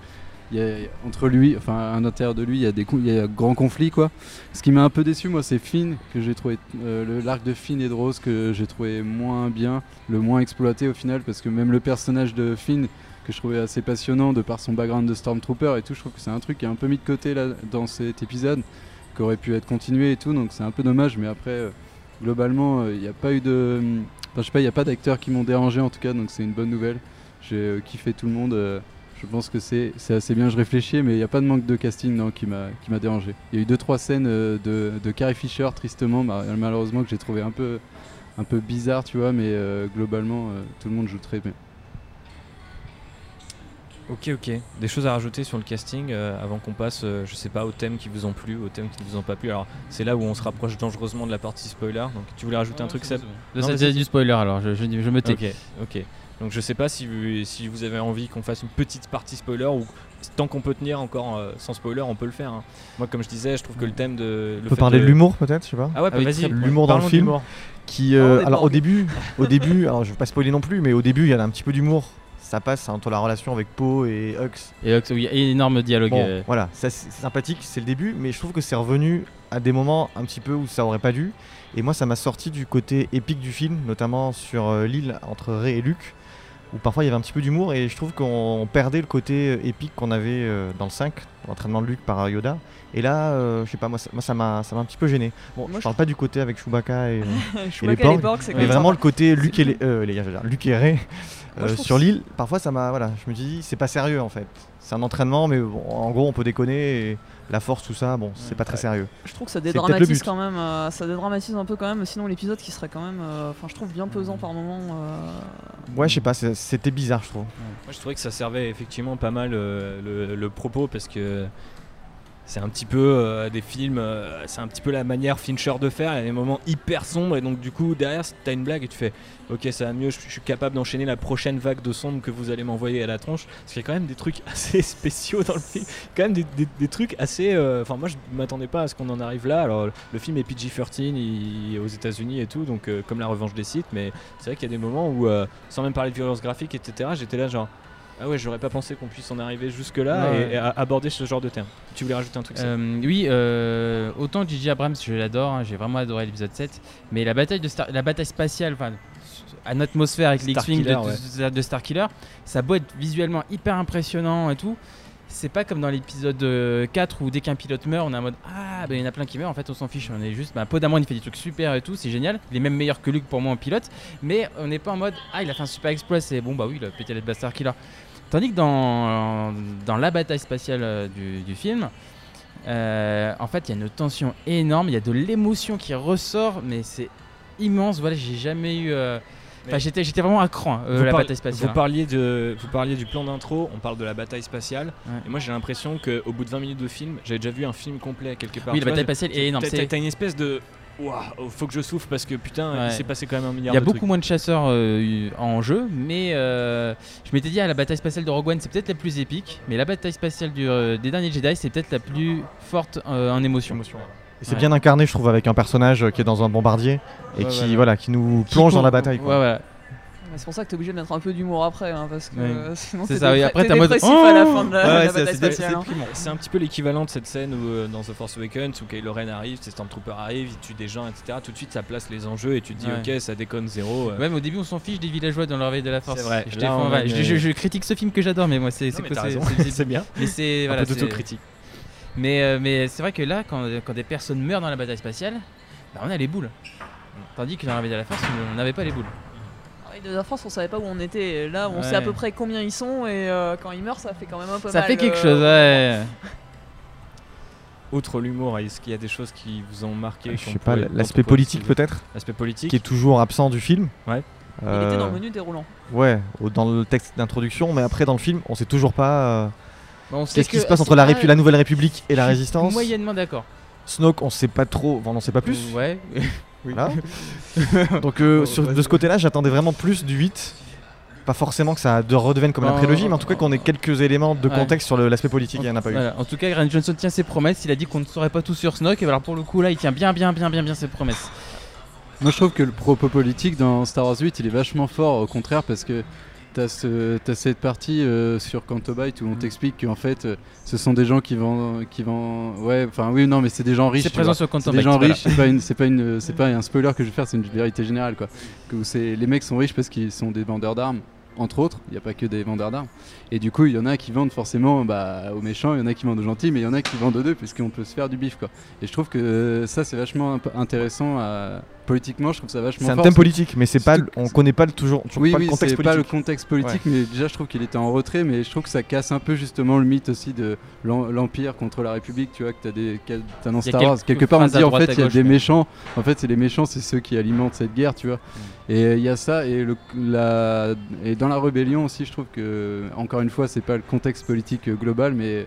Speaker 6: y a, entre lui, enfin, à l'intérieur de lui, il y a des il y a grands conflits, quoi. Ce qui m'a un peu déçu, moi, c'est Finn, que j'ai trouvé, euh, l'arc de Finn et de Rose, que j'ai trouvé moins bien, le moins exploité au final, parce que même le personnage de Finn, que je trouvais assez passionnant de par son background de Stormtrooper et tout, je trouve que c'est un truc qui est un peu mis de côté là, dans cet épisode, qui aurait pu être continué et tout, donc c'est un peu dommage, mais après. euh, globalement, euh, il n'y a pas eu de. Je sais pas, il n'y a pas d'acteurs qui m'ont dérangé en tout cas, donc c'est une bonne nouvelle. J'ai euh, kiffé tout le monde. euh, je pense que c'est assez bien. Je réfléchis, mais il n'y a pas de manque de casting non, qui m'a dérangé. Il y a eu deux trois scènes euh, de, de Carrie Fisher, tristement, ma- malheureusement, que j'ai trouvé un peu, un peu bizarre, tu vois, mais globalement, tout le monde joue très bien.
Speaker 2: Ok, ok. Des choses à rajouter sur le casting euh, avant qu'on passe, euh, je sais pas, aux thèmes qui vous ont plu, aux thèmes qui ne vous ont pas plu. Alors, c'est là où on se rapproche dangereusement de la partie spoiler. Donc, tu voulais rajouter un truc, Seb mais
Speaker 5: c'est du spoiler alors, je, je, je me tais.
Speaker 2: Ok, ok. Donc, je sais pas si vous, si vous avez envie qu'on fasse une petite partie spoiler ou tant qu'on peut tenir encore euh, sans spoiler, on peut le faire. hein. Moi, comme je disais, je trouve que le thème de. Le
Speaker 4: On peut parler de,
Speaker 2: de
Speaker 4: l'humour peut-être, je sais pas.
Speaker 2: Ah ouais,
Speaker 5: Ah oui,
Speaker 2: vas-y.
Speaker 4: l'humour dans le film. Qui, euh, alors au début, au début, alors je vais pas spoiler non plus, mais au début il y a un petit peu d'humour. Ça passe entre la relation avec Poe et Hux.
Speaker 5: Et Hux, oui, énorme dialogue.
Speaker 4: Bon,
Speaker 5: euh,
Speaker 4: voilà, c'est sympathique, c'est le début, mais je trouve que c'est revenu à des moments un petit peu où ça aurait pas dû. Et moi, ça m'a sorti du côté épique du film, notamment sur euh, l'île entre Ray et Luke, où parfois il y avait un petit peu d'humour, et je trouve qu'on perdait le côté euh, épique qu'on avait euh, dans le 5, l'entraînement de Luke par Yoda. Et là, euh, je sais pas, moi, ça m'a ça m'a un petit peu gêné. Bon,
Speaker 3: Moi,
Speaker 4: je
Speaker 3: je
Speaker 4: parle pas du côté avec Chewbacca et.
Speaker 3: Chewbacca
Speaker 4: les
Speaker 3: et les
Speaker 4: Borg, Mais vraiment le côté Luke et, les, euh, Luke et Ray euh, sur l'île, parfois ça m'a. Voilà, je me dis, c'est pas sérieux en fait. C'est un entraînement, mais bon, en gros, on peut déconner. Et la force, tout ça, bon, c'est pas très
Speaker 2: Ouais.
Speaker 4: sérieux.
Speaker 3: Je trouve que ça dédramatise quand même, euh, ça dédramatise un peu quand même, sinon l'épisode qui serait quand même, euh, enfin je trouve bien pesant par moment. euh,
Speaker 4: Ouais, je sais pas, c'est- c'était bizarre, je trouve.
Speaker 2: Moi, je trouvais que ça servait effectivement pas mal euh, le, le propos parce que c'est un petit peu euh, des films, euh, c'est un petit peu la manière Fincher de faire. Il y a des moments hyper sombres et donc du coup derrière t'as une blague et tu fais ok ça va mieux, je, suis capable d'enchaîner la prochaine vague de sombre que vous allez m'envoyer à la tronche. Parce qu'il y a quand même des trucs assez spéciaux dans le film, quand même des, trucs assez. euh, Enfin moi je m'attendais pas à ce qu'on en arrive là. Alors le film est PG-13 il- aux États-Unis et tout, donc comme la revanche des sites, mais c'est vrai qu'il y a des moments où sans même parler de violence graphique etc. J'étais là genre ah ouais, j'aurais pas pensé qu'on puisse en arriver jusque-là
Speaker 5: Ouais.
Speaker 2: et, et à- aborder ce genre de terme. Tu voulais rajouter un truc ça
Speaker 5: Euh, oui, euh, autant J.J. Abrams, je l'adore, hein, j'ai vraiment adoré l'épisode 7, mais la bataille, de Star- la bataille spatiale, enfin, en atmosphère avec les X-Wing de,
Speaker 2: Starkiller,
Speaker 5: de- Starkiller, ça a beau être visuellement hyper impressionnant et tout, c'est pas comme dans l'épisode euh, 4 où dès qu'un pilote meurt, on est en mode Ah, ben il y en a plein qui meurent, en fait on s'en fiche, on est juste, bah, Poe il fait des trucs super et tout, c'est génial, il est même meilleur que Luke pour moi en pilote, mais on n'est pas en mode Ah, il a fait un super exploit, c'est bon, bah oui, il a pété la Starkiller. Tandis que dans, dans la bataille spatiale euh, du, du film, euh, en fait, il y a une tension énorme, il y a de l'émotion qui ressort, mais c'est immense. Voilà, j'ai jamais eu. euh, Enfin, j'étais, j'étais vraiment à cran, euh,
Speaker 2: Vous
Speaker 5: la bataille spatiale.
Speaker 2: Vous parliez, de, vous parliez du plan d'intro, on parle de la bataille spatiale.
Speaker 5: Ouais.
Speaker 2: Et moi j'ai l'impression qu'au bout de 20 minutes de film, j'avais déjà vu un film complet quelque part.
Speaker 5: Oui, la bataille spatiale est énorme.
Speaker 2: T'as une espèce de. Waouh, faut que je souffle parce que putain,
Speaker 5: Ouais.
Speaker 2: il s'est passé quand même un milliard
Speaker 5: Il y a
Speaker 2: de
Speaker 5: beaucoup
Speaker 2: trucs.
Speaker 5: moins de chasseurs euh, en jeu, mais euh, je m'étais dit, ah, la bataille spatiale de Rogue One, c'est peut-être la plus épique, mais la bataille spatiale du, euh, des derniers Jedi, c'est peut-être la plus forte euh, en émotion.
Speaker 4: Et c'est
Speaker 5: Ouais.
Speaker 4: bien incarné, je trouve, avec un personnage qui est dans un bombardier et
Speaker 5: Ouais,
Speaker 4: qui,
Speaker 5: voilà.
Speaker 4: voilà, qui nous
Speaker 5: Qui
Speaker 4: plonge dans la bataille.
Speaker 5: Ouais,
Speaker 4: quoi.
Speaker 5: voilà.
Speaker 3: C'est pour ça que t'es obligé de mettre un peu d'humour après, hein, parce que
Speaker 5: Ouais.
Speaker 3: euh, sinon
Speaker 5: C'est
Speaker 3: t'es dépre-
Speaker 5: après, mode,
Speaker 3: à la
Speaker 5: Oh
Speaker 3: fin de la,
Speaker 4: Ouais, ouais, c'est-
Speaker 3: hein.
Speaker 2: C'est un petit peu l'équivalent de cette scène où euh, dans The Force Awakens où Kylo Ren arrive, ces Stormtroopers arrivent, ils tuent des gens, etc. Tout de suite ça place les enjeux et tu te dis
Speaker 5: Ouais.
Speaker 2: ok ça déconne zéro. euh.
Speaker 5: Même au début, on s'en fiche des villageois dans leur veille de la force.
Speaker 2: C'est vrai.
Speaker 5: Je,
Speaker 2: Là,
Speaker 5: défends-
Speaker 2: on
Speaker 5: voilà,
Speaker 2: a
Speaker 5: je-
Speaker 2: une-
Speaker 5: je- je critique ce film que j'adore, mais moi, c'est c'est
Speaker 2: bien.
Speaker 5: Mais c'est
Speaker 2: Un
Speaker 5: voilà,
Speaker 2: peu
Speaker 5: c'est-
Speaker 2: d'autocritique.
Speaker 5: Mais, euh, mais c'est vrai que là, quand, quand des personnes meurent dans la bataille spatiale, bah, on a les boules. Tandis que dans la de la force, on n'avait pas les boules.
Speaker 3: Oui, De la France, on savait pas où on était. Et Là, on sait à peu près combien ils sont, et euh, quand ils meurent, ça fait quand même un peu
Speaker 5: Ça
Speaker 3: mal.
Speaker 5: fait quelque
Speaker 3: euh,
Speaker 5: chose, ouais.
Speaker 2: Outre l'humour, est-ce qu'il y a des choses qui vous ont marqué
Speaker 4: Je
Speaker 2: qu'on
Speaker 4: sais pas, l'aspect politique peut-être,
Speaker 2: L'aspect politique
Speaker 4: qui est toujours absent du film.
Speaker 2: Ouais.
Speaker 3: Il était dans
Speaker 4: Euh,
Speaker 3: le menu déroulant.
Speaker 4: Ouais, dans le texte d'introduction, mais après dans le film, on sait toujours pas euh,
Speaker 5: sait
Speaker 4: qu'est-ce qui se passe entre la, Nouvelle République et la
Speaker 5: je
Speaker 4: Résistance.
Speaker 5: Moyennement d'accord.
Speaker 4: Snoke, on sait pas trop, enfin, on n'en sait pas plus.
Speaker 5: Ouais.
Speaker 4: Voilà. Donc euh, sur-
Speaker 5: vas-y.
Speaker 4: de ce côté-là, j'attendais vraiment plus du 8. Pas forcément que ça de redevienne comme la prélogie, mais en tout cas qu'on ait quelques éléments de
Speaker 5: Ouais.
Speaker 4: contexte sur l'aspect politique, il n'y en a pas eu.
Speaker 5: Voilà. En tout cas, Ryan Johnson tient ses promesses. Il a dit qu'on ne saurait pas tout sur Snoke. Et alors pour le coup, là, il tient bien, bien, bien, bien, bien ses promesses.
Speaker 6: Moi, je trouve que le propos politique dans Star Wars 8, il est vachement fort, au contraire, parce que t'as ce, t'as cette partie euh, sur Canto Bight où on
Speaker 5: Mm.
Speaker 6: t'explique qu'en fait, euh, ce sont des gens qui vendent, qui vendent, ouais, enfin oui, non, mais c'est des gens riches.
Speaker 5: C'est présent
Speaker 6: vois.
Speaker 5: sur
Speaker 6: des gens
Speaker 5: voilà.
Speaker 6: riches, c'est pas une, c'est pas une, c'est pas un spoiler que je vais faire, c'est une vérité générale quoi. Que c'est les mecs sont riches parce qu'ils sont des vendeurs d'armes, entre autres. Il n'y a pas que des vendeurs d'armes. Et du coup, il y en a qui vendent forcément bah, aux méchants, il y en a qui vendent aux gentils, mais il y en a qui vendent aux deux puisqu'on peut se faire du bif quoi. Et je trouve que euh, ça c'est vachement intéressant à, politiquement, je trouve ça vachement
Speaker 4: C'est un
Speaker 6: fort,
Speaker 4: thème politique, mais c'est pas, on connaît pas le, toujours, toujours
Speaker 6: Oui,
Speaker 4: pas
Speaker 6: oui,
Speaker 4: le contexte
Speaker 6: c'est pas le
Speaker 4: politique.
Speaker 6: contexte politique, mais déjà je trouve qu'il était en retrait, mais je trouve que ça casse un peu justement le mythe aussi de l'em- l'Empire contre la République, tu vois, que t'as des, qu'a- t'as dans Star Wars. Quelque part on dit en fait il y a des méchants, en fait c'est les méchants, c'est ceux qui alimentent cette guerre, tu vois. Et il y a ça, et, le, la, et dans la rébellion aussi, je trouve que, encore une fois, c'est pas le contexte politique euh, global, mais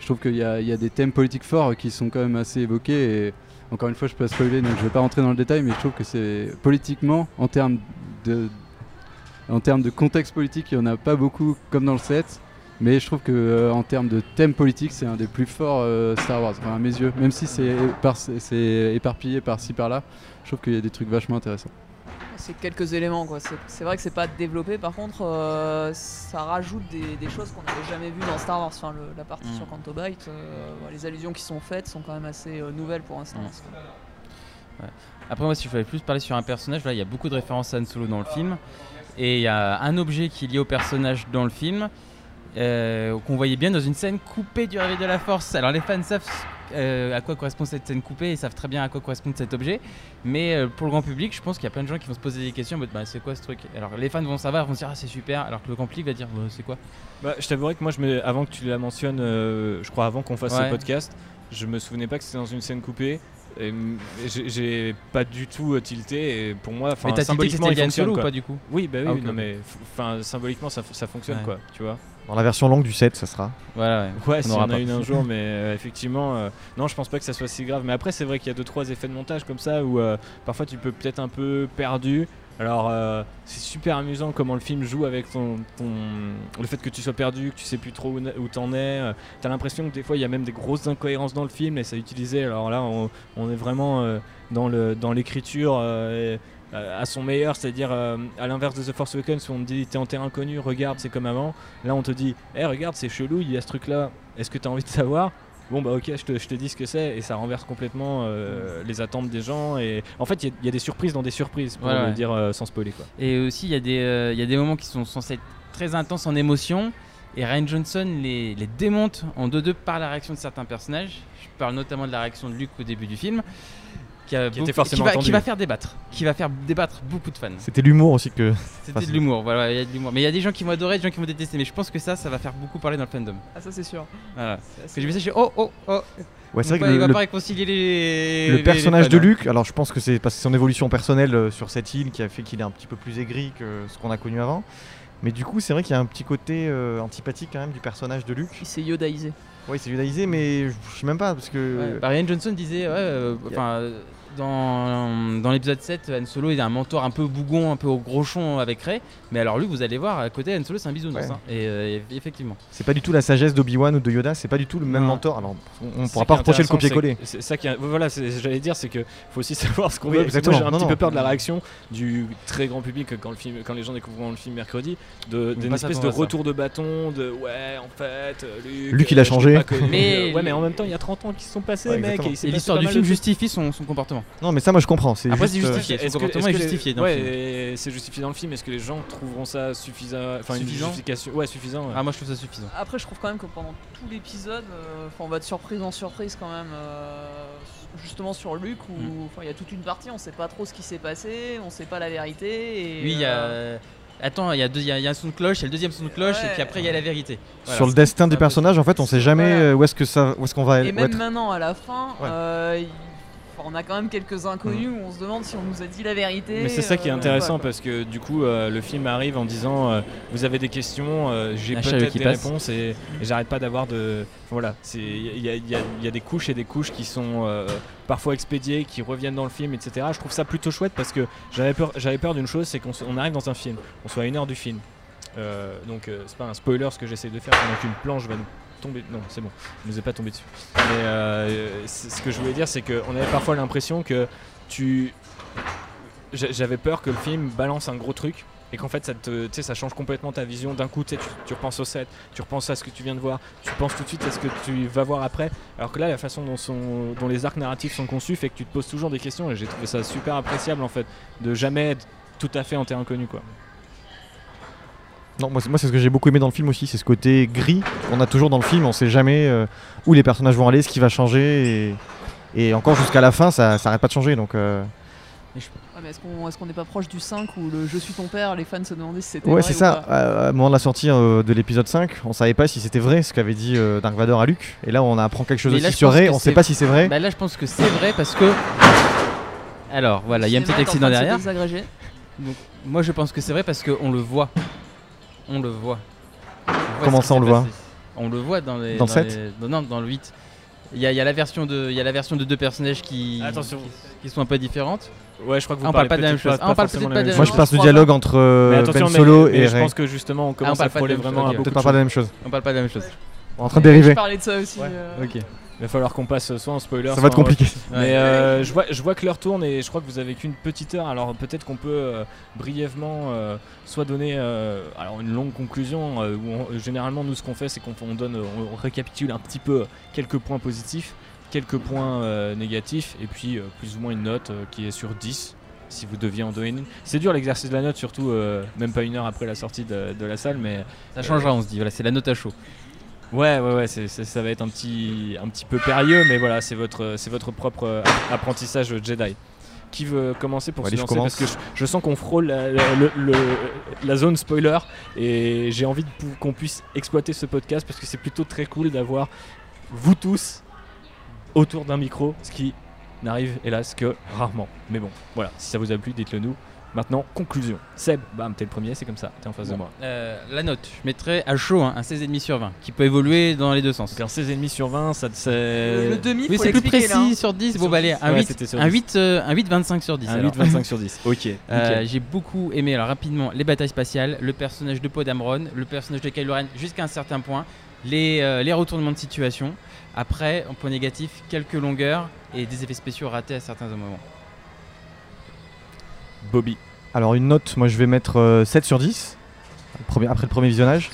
Speaker 6: je trouve qu'il y, a- il y a des thèmes politiques forts qui sont quand même assez évoqués. Et encore une fois, je peux pas spoiler, donc je vais pas rentrer dans le détail, mais je trouve que c'est politiquement, en termes de, en termes de contexte politique, il y en a pas beaucoup comme dans le 7. Mais je trouve que euh, en termes de thème politique, c'est un des plus forts euh, Star Wars, à mes yeux. Même si c'est éparpillé par-ci par-là, je trouve qu'il y a des trucs vachement intéressants.
Speaker 3: C'est quelques éléments quoi. C'est- vrai que c'est pas développé. Par contre, euh, ça rajoute des, des choses qu'on n'avait jamais vues dans Star Wars. Enfin, le- la partie
Speaker 5: Mm.
Speaker 3: sur Canto Bight, euh, ouais, les allusions qui sont faites sont quand même assez euh, nouvelles pour un Star
Speaker 5: Mm.
Speaker 3: Wars. quoi.
Speaker 5: Après, moi, si je voulais plus parler sur un personnage, là, il y a beaucoup de références à Han Solo dans le film. Et il y a un objet qui est lié au personnage dans le film, qu'on voyait bien dans une scène coupée du Réveil de la Force. Alors, les fans savent euh, à quoi correspond cette scène coupée et savent très bien à quoi correspond cet objet. Mais euh, pour le grand public, je pense qu'il y a plein de gens qui vont se poser des questions en mode bah, c'est quoi ce truc? Alors, les fans vont savoir, vont se dire ah, c'est super, alors que le grand public va dire Bah, c'est quoi?
Speaker 2: Bah, je t'avouerai que moi, je me... avant que tu la mentionnes, euh, je crois avant qu'on fasse
Speaker 5: Ouais.
Speaker 2: ce podcast, je me souvenais pas que c'était dans une scène coupée. J'ai- pas du tout tilté et pour moi,
Speaker 5: Mais
Speaker 2: symboliquement, il fonctionne
Speaker 5: ou pas du coup?
Speaker 2: Oui, bah oui,
Speaker 5: Ah,
Speaker 2: non mais enfin symboliquement ça, fonctionne
Speaker 5: Ouais.
Speaker 2: quoi, tu vois.
Speaker 4: Dans la version longue du 7, ça sera.
Speaker 5: Voilà, ouais.
Speaker 2: Ouais,
Speaker 5: On
Speaker 2: si
Speaker 5: aura
Speaker 2: on a
Speaker 5: pas.
Speaker 2: une un jour, mais euh, effectivement, euh, non, je pense pas que ça soit si grave. Mais après, c'est vrai qu'il y a deux trois effets de montage comme ça où euh, parfois tu peux peut-être un peu perdu. Alors, euh, c'est super amusant comment le film joue avec ton, ton- le fait que tu sois perdu, que tu sais plus trop où, où t'en es. euh, T'as l'impression que des fois il y a même des grosses incohérences dans le film et ça utilisé. Alors là, on, on est vraiment euh, dans dans euh, à son meilleur, c'est-à-dire euh, à l'inverse de The Force Awakens où on te dit t'es en terrain inconnu, regarde, c'est comme avant. Là, on te dit, hé, regarde, c'est chelou, il y a ce truc-là. Est-ce que tu as envie de savoir? Bon, bah, ok, je te, je te dis ce que c'est. Et ça renverse complètement euh, les attentes des gens. Et en fait, il y a- il y, a des surprises dans des surprises, pour le
Speaker 5: ouais.
Speaker 2: dire euh, sans spoiler. Quoi.
Speaker 5: Et aussi, il y, a des, il y a des moments qui sont censés être très intenses en émotion. Et Ryan Johnson les, les démonte en 2-2 par la réaction de certains personnages. Je parle notamment de la réaction de Luke au début du film. Qui, a
Speaker 2: Qui
Speaker 5: beaucoup-
Speaker 2: était forcément
Speaker 5: va,
Speaker 2: attendue.
Speaker 5: qui va faire débattre. Qui va faire débattre beaucoup de fans.
Speaker 4: C'était l'humour aussi que.
Speaker 5: C'était
Speaker 4: Enfin,
Speaker 5: de l'humour, voilà, il y a de l'humour. Mais il y a des gens qui vont adorer, des gens qui vont détester. Mais je pense que ça, ça va faire beaucoup parler dans le fandom.
Speaker 3: Ah, ça c'est sûr.
Speaker 5: Voilà. Que j'ai vu ça, j'ai oh oh oh.
Speaker 4: Ouais, c'est vrai
Speaker 5: il va,
Speaker 4: que
Speaker 5: il
Speaker 4: le,
Speaker 5: va
Speaker 4: le-
Speaker 5: pas réconcilier les.
Speaker 4: le
Speaker 5: les-
Speaker 4: personnage
Speaker 5: les
Speaker 4: de
Speaker 5: hein.
Speaker 4: Luke, alors je pense que c'est parce que c'est son évolution personnelle euh, sur cette île qui a fait qu'il est un petit peu plus aigri que ce qu'on a connu avant. Mais du coup, c'est vrai qu'il y a un petit côté euh, antipathique quand même du personnage de Luke.
Speaker 3: Il s'est yodaïsé.
Speaker 4: Oui, c'est judaïsé, mais je sais même pas parce que.
Speaker 5: Ouais, bah, Ryan Johnson disait, ouais, enfin, euh, dans, dans l'épisode 7, Han Solo il a un mentor un peu bougon, un peu au grochon avec Rey. Mais alors lui, vous allez voir, à côté, Han Solo c'est un bisounours.
Speaker 4: Ouais.
Speaker 5: hein. Et euh, effectivement.
Speaker 4: C'est pas du tout la sagesse d'Obi-Wan ou de Yoda, c'est pas du tout le même
Speaker 5: Non.
Speaker 4: mentor. Alors, on, on pourra pas reprocher le copier-coller.
Speaker 2: c'est ça qui, est- voilà, j'allais dire, c'est que faut aussi savoir ce qu'on
Speaker 4: Oui,
Speaker 2: veut. parce que
Speaker 4: exactement.
Speaker 2: Moi, j'ai un
Speaker 4: Non,
Speaker 2: petit
Speaker 4: non.
Speaker 2: peu peur de la réaction du très grand public quand le film, quand les gens découvriront le film mercredi, de- d'une espèce de
Speaker 5: ça.
Speaker 2: retour de bâton, de ouais, en fait, euh, Luke,
Speaker 4: Luke, il a
Speaker 2: euh,
Speaker 4: changé.
Speaker 5: Mais-
Speaker 2: ouais, mais en même temps, il y a 30 ans qui se sont passés,
Speaker 4: Ouais,
Speaker 2: mec. et
Speaker 5: l'histoire du film justifie son, son comportement.
Speaker 4: Non, mais ça, moi je comprends. C'est
Speaker 5: Après,
Speaker 4: juste,
Speaker 5: c'est
Speaker 4: euh,
Speaker 5: justifié.
Speaker 2: Est-ce que-
Speaker 5: est justifié dans le
Speaker 2: ouais,
Speaker 5: film.
Speaker 2: et c'est justifié dans le film. Est-ce que les gens trouveront ça suffisant Enfin, une
Speaker 5: Suffisant
Speaker 2: justification? Ouais, suffisant. ouais.
Speaker 5: Ah, moi je trouve ça suffisant.
Speaker 3: Après, je trouve quand même que pendant tout l'épisode, euh, enfin, on va de surprise en surprise quand même, euh, justement sur Luke, où
Speaker 5: Mm.
Speaker 3: il y a toute une partie, on sait pas trop ce qui s'est passé, on sait pas la vérité. Et,
Speaker 5: Oui, il y a.
Speaker 3: euh,
Speaker 5: Attends, il y, a deux- il y a il y a un son de cloche, il y a le deuxième son de cloche, et
Speaker 3: Ouais.
Speaker 5: puis après il y a la vérité. Voilà.
Speaker 4: Sur le destin du
Speaker 5: peu-
Speaker 4: personnage, en fait, on sait jamais
Speaker 3: Voilà.
Speaker 4: où est-ce que ça, où est-ce qu'on va
Speaker 3: Et
Speaker 4: où
Speaker 3: même
Speaker 4: être.
Speaker 3: maintenant, à la fin,
Speaker 4: Ouais.
Speaker 3: euh, il- enfin, on a quand même quelques inconnus où on se demande si on nous a dit la vérité.
Speaker 2: Mais c'est ça qui est
Speaker 3: euh,
Speaker 2: intéressant parce que du coup euh, le film arrive en disant euh, vous avez des questions, euh, j'ai peut-être
Speaker 5: qui
Speaker 2: des
Speaker 5: passe.
Speaker 2: réponses et, et j'arrête pas d'avoir de voilà il y a, y y des couches et des couches qui sont euh, parfois expédiées, qui reviennent dans le film, etc. Je trouve ça plutôt chouette parce que j'avais peur j'avais peur d'une chose c'est qu'on on arrive dans un film, on soit à une heure du film, Euh, donc euh, c'est pas un spoiler ce que j'essaie de faire pendant qu'une planche va nous non c'est bon je nous ai pas tombé dessus. Mais euh, ce que je voulais dire c'est qu'on avait parfois l'impression que tu j'a- j'avais peur que le film balance un gros truc et qu'en fait ça te ça change complètement ta vision. D'un coup tu, repenses au set tu repenses à ce que tu viens de voir tu penses tout de suite à ce que tu vas voir après. Alors que là la façon dont, dont les arcs narratifs sont conçus fait que tu te poses toujours des questions et j'ai trouvé ça super appréciable en fait de jamais être tout à fait en terrain inconnu quoi
Speaker 4: Non, moi, c'est- moi, c'est ce que j'ai beaucoup aimé dans le film aussi, c'est ce côté gris qu'on a toujours dans le film. On sait jamais euh, où les personnages vont aller, ce qui va changer, et, et encore jusqu'à la fin, ça, ça arrête pas de changer. Donc, euh,
Speaker 3: Ouais, mais est-ce qu'on est-ce qu'on n'est pas proche du 5 où le je suis ton père, les fans se demandaient si c'était
Speaker 4: Ouais,
Speaker 3: vrai
Speaker 4: c'est
Speaker 3: ou
Speaker 4: ça.
Speaker 3: pas?
Speaker 4: Euh, au moment de la sortie euh, de l'épisode 5, on savait pas si c'était vrai ce qu'avait dit euh, Dark Vador à Luke. Et là, on apprend quelque chose
Speaker 5: là,
Speaker 4: aussi
Speaker 5: je
Speaker 4: sur Rey. On sait pas si c'est vrai.
Speaker 5: Bah là, je pense que c'est vrai parce que. Alors voilà, il y a un petit
Speaker 3: est
Speaker 5: accident derrière. Donc, moi, je pense que c'est vrai parce qu'on le voit. On le voit. On voit
Speaker 4: Comment ça, on le voit.
Speaker 5: On le voit dans les.
Speaker 4: Dans le sept
Speaker 5: les- dans- Non, dans le 8. Il y, a, il y a la version de, il y a la version de deux personnages qui, qui sont un peu différentes.
Speaker 2: Ouais, je crois que vous
Speaker 5: Ah, on parle
Speaker 2: parlez
Speaker 5: pas de la même chose. Ah, on parle
Speaker 2: forcément
Speaker 5: peut-être
Speaker 2: la
Speaker 5: pas
Speaker 2: même
Speaker 5: de-
Speaker 4: Moi,
Speaker 2: chose.
Speaker 4: je passe
Speaker 5: je
Speaker 4: du dialogue entre euh,
Speaker 2: Mais
Speaker 4: Ben
Speaker 2: attention, mais-
Speaker 4: Solo
Speaker 2: mais
Speaker 4: et
Speaker 2: je
Speaker 4: Rey.
Speaker 2: pense que justement on commence
Speaker 5: parle
Speaker 2: à
Speaker 5: pas de
Speaker 2: frôler
Speaker 5: la même
Speaker 2: vraiment
Speaker 5: chose,
Speaker 2: à
Speaker 5: ok.
Speaker 2: beaucoup
Speaker 4: Peut-être
Speaker 2: de
Speaker 4: pas de la même chose.
Speaker 5: On parle pas de la même chose.
Speaker 4: On est en train de
Speaker 3: Je
Speaker 4: dériver.
Speaker 3: parlais de ça aussi.
Speaker 5: Ouais,
Speaker 3: euh.
Speaker 5: Ok.
Speaker 2: Il va falloir qu'on passe soit en spoiler.
Speaker 4: Ça
Speaker 2: soit
Speaker 4: va être
Speaker 2: en-
Speaker 4: compliqué.
Speaker 2: Mais euh, je, vois, je vois que l'heure tourne et je crois que vous avez qu'une petite heure. Alors peut-être qu'on peut euh, brièvement euh, soit donner euh, alors une longue conclusion. euh, où on- généralement nous ce qu'on fait c'est qu'on on donne, on récapitule un petit peu quelques points positifs, quelques points euh, négatifs et puis euh, plus ou moins une note euh, qui est sur 10 si vous deviez en donner une. C'est dur l'exercice de la note surtout euh, même pas une heure après la sortie de, de la salle mais
Speaker 5: Ça changera, on se dit. Voilà, c'est la note à chaud.
Speaker 2: Ouais, ouais, ouais, ça va être un petit, un petit peu périlleux, mais voilà, c'est votre, c'est votre propre euh, apprentissage Jedi. Qui veut commencer pour
Speaker 4: Allez,
Speaker 2: se lancer? Parce que je, je sens qu'on frôle la, la- le- le- la zone spoiler et j'ai envie qu'on puisse exploiter ce podcast parce que c'est plutôt très cool d'avoir vous tous autour d'un micro, ce qui n'arrive hélas que rarement. Mais bon, voilà, si ça vous a plu, dites-le nous. Maintenant, conclusion. Seb, bam, t'es le premier, c'est comme ça, t'es en face de moi.
Speaker 5: euh, la note, je mettrais à chaud hein, un 16,5 sur 20, qui peut évoluer dans les deux sens.
Speaker 2: Donc un 16,5 sur 20, ça c'est.
Speaker 3: Le demi,
Speaker 5: Oui, c'est plus précis
Speaker 3: là, hein.
Speaker 5: sur 10.
Speaker 2: Sur
Speaker 5: Bon, bah allez,
Speaker 2: 10.
Speaker 5: un
Speaker 2: Ouais,
Speaker 5: 8,
Speaker 2: c'était sur
Speaker 5: un
Speaker 2: 10.
Speaker 5: 8, euh, un 8, 25 sur 10.
Speaker 2: Un
Speaker 5: alors.
Speaker 2: 8, 25 sur 10. Ok.
Speaker 5: Euh. J'ai beaucoup aimé alors rapidement les batailles spatiales, le personnage de Poe Dameron, le personnage de Kylo Ren jusqu'à un certain point, les, euh, les retournements de situation. Après, en point négatif, quelques longueurs et des effets spéciaux ratés à certains moments.
Speaker 2: Bobby.
Speaker 4: Alors une note, moi je vais mettre euh, 7 sur 10, le premier- après le premier visionnage.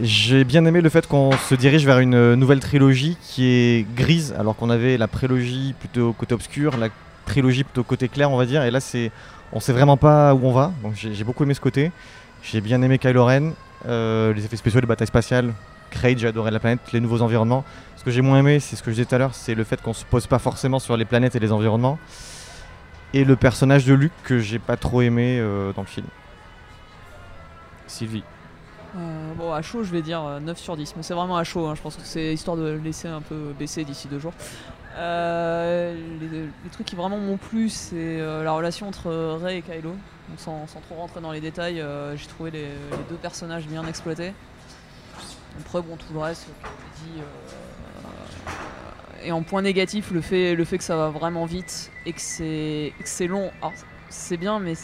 Speaker 4: J'ai bien aimé le fait qu'on se dirige vers une euh, nouvelle trilogie qui est grise, alors qu'on avait la prélogie plutôt côté obscur, la trilogie plutôt côté clair on va dire, et là c'est, on sait vraiment pas où on va, donc j'ai beaucoup aimé ce côté. J'ai bien aimé Kylo Ren, euh, les effets spéciaux, les batailles spatiales, Kraid, j'ai adoré la planète, les nouveaux environnements. Ce que j'ai moins aimé, c'est ce que je disais tout à l'heure, c'est le fait qu'on se pose pas forcément sur les planètes et les environnements. Et le personnage de Luke que j'ai pas trop aimé euh, dans le film.
Speaker 2: Sylvie.
Speaker 3: Euh, bon, à chaud, je vais dire euh, 9 sur 10, mais c'est vraiment à chaud. hein. Je pense que c'est histoire de le laisser un peu baisser d'ici deux jours. Euh, les, les trucs qui vraiment m'ont plu, c'est euh, la relation entre Rey et Kylo. Donc, sans, sans trop rentrer dans les détails, euh, j'ai trouvé les, les deux personnages bien exploités. Après, bon, tout le reste, comme je l'ai dit. Et en point négatif, le fait, le fait que ça va vraiment vite et que c'est que c'est long. Alors, c'est bien, mais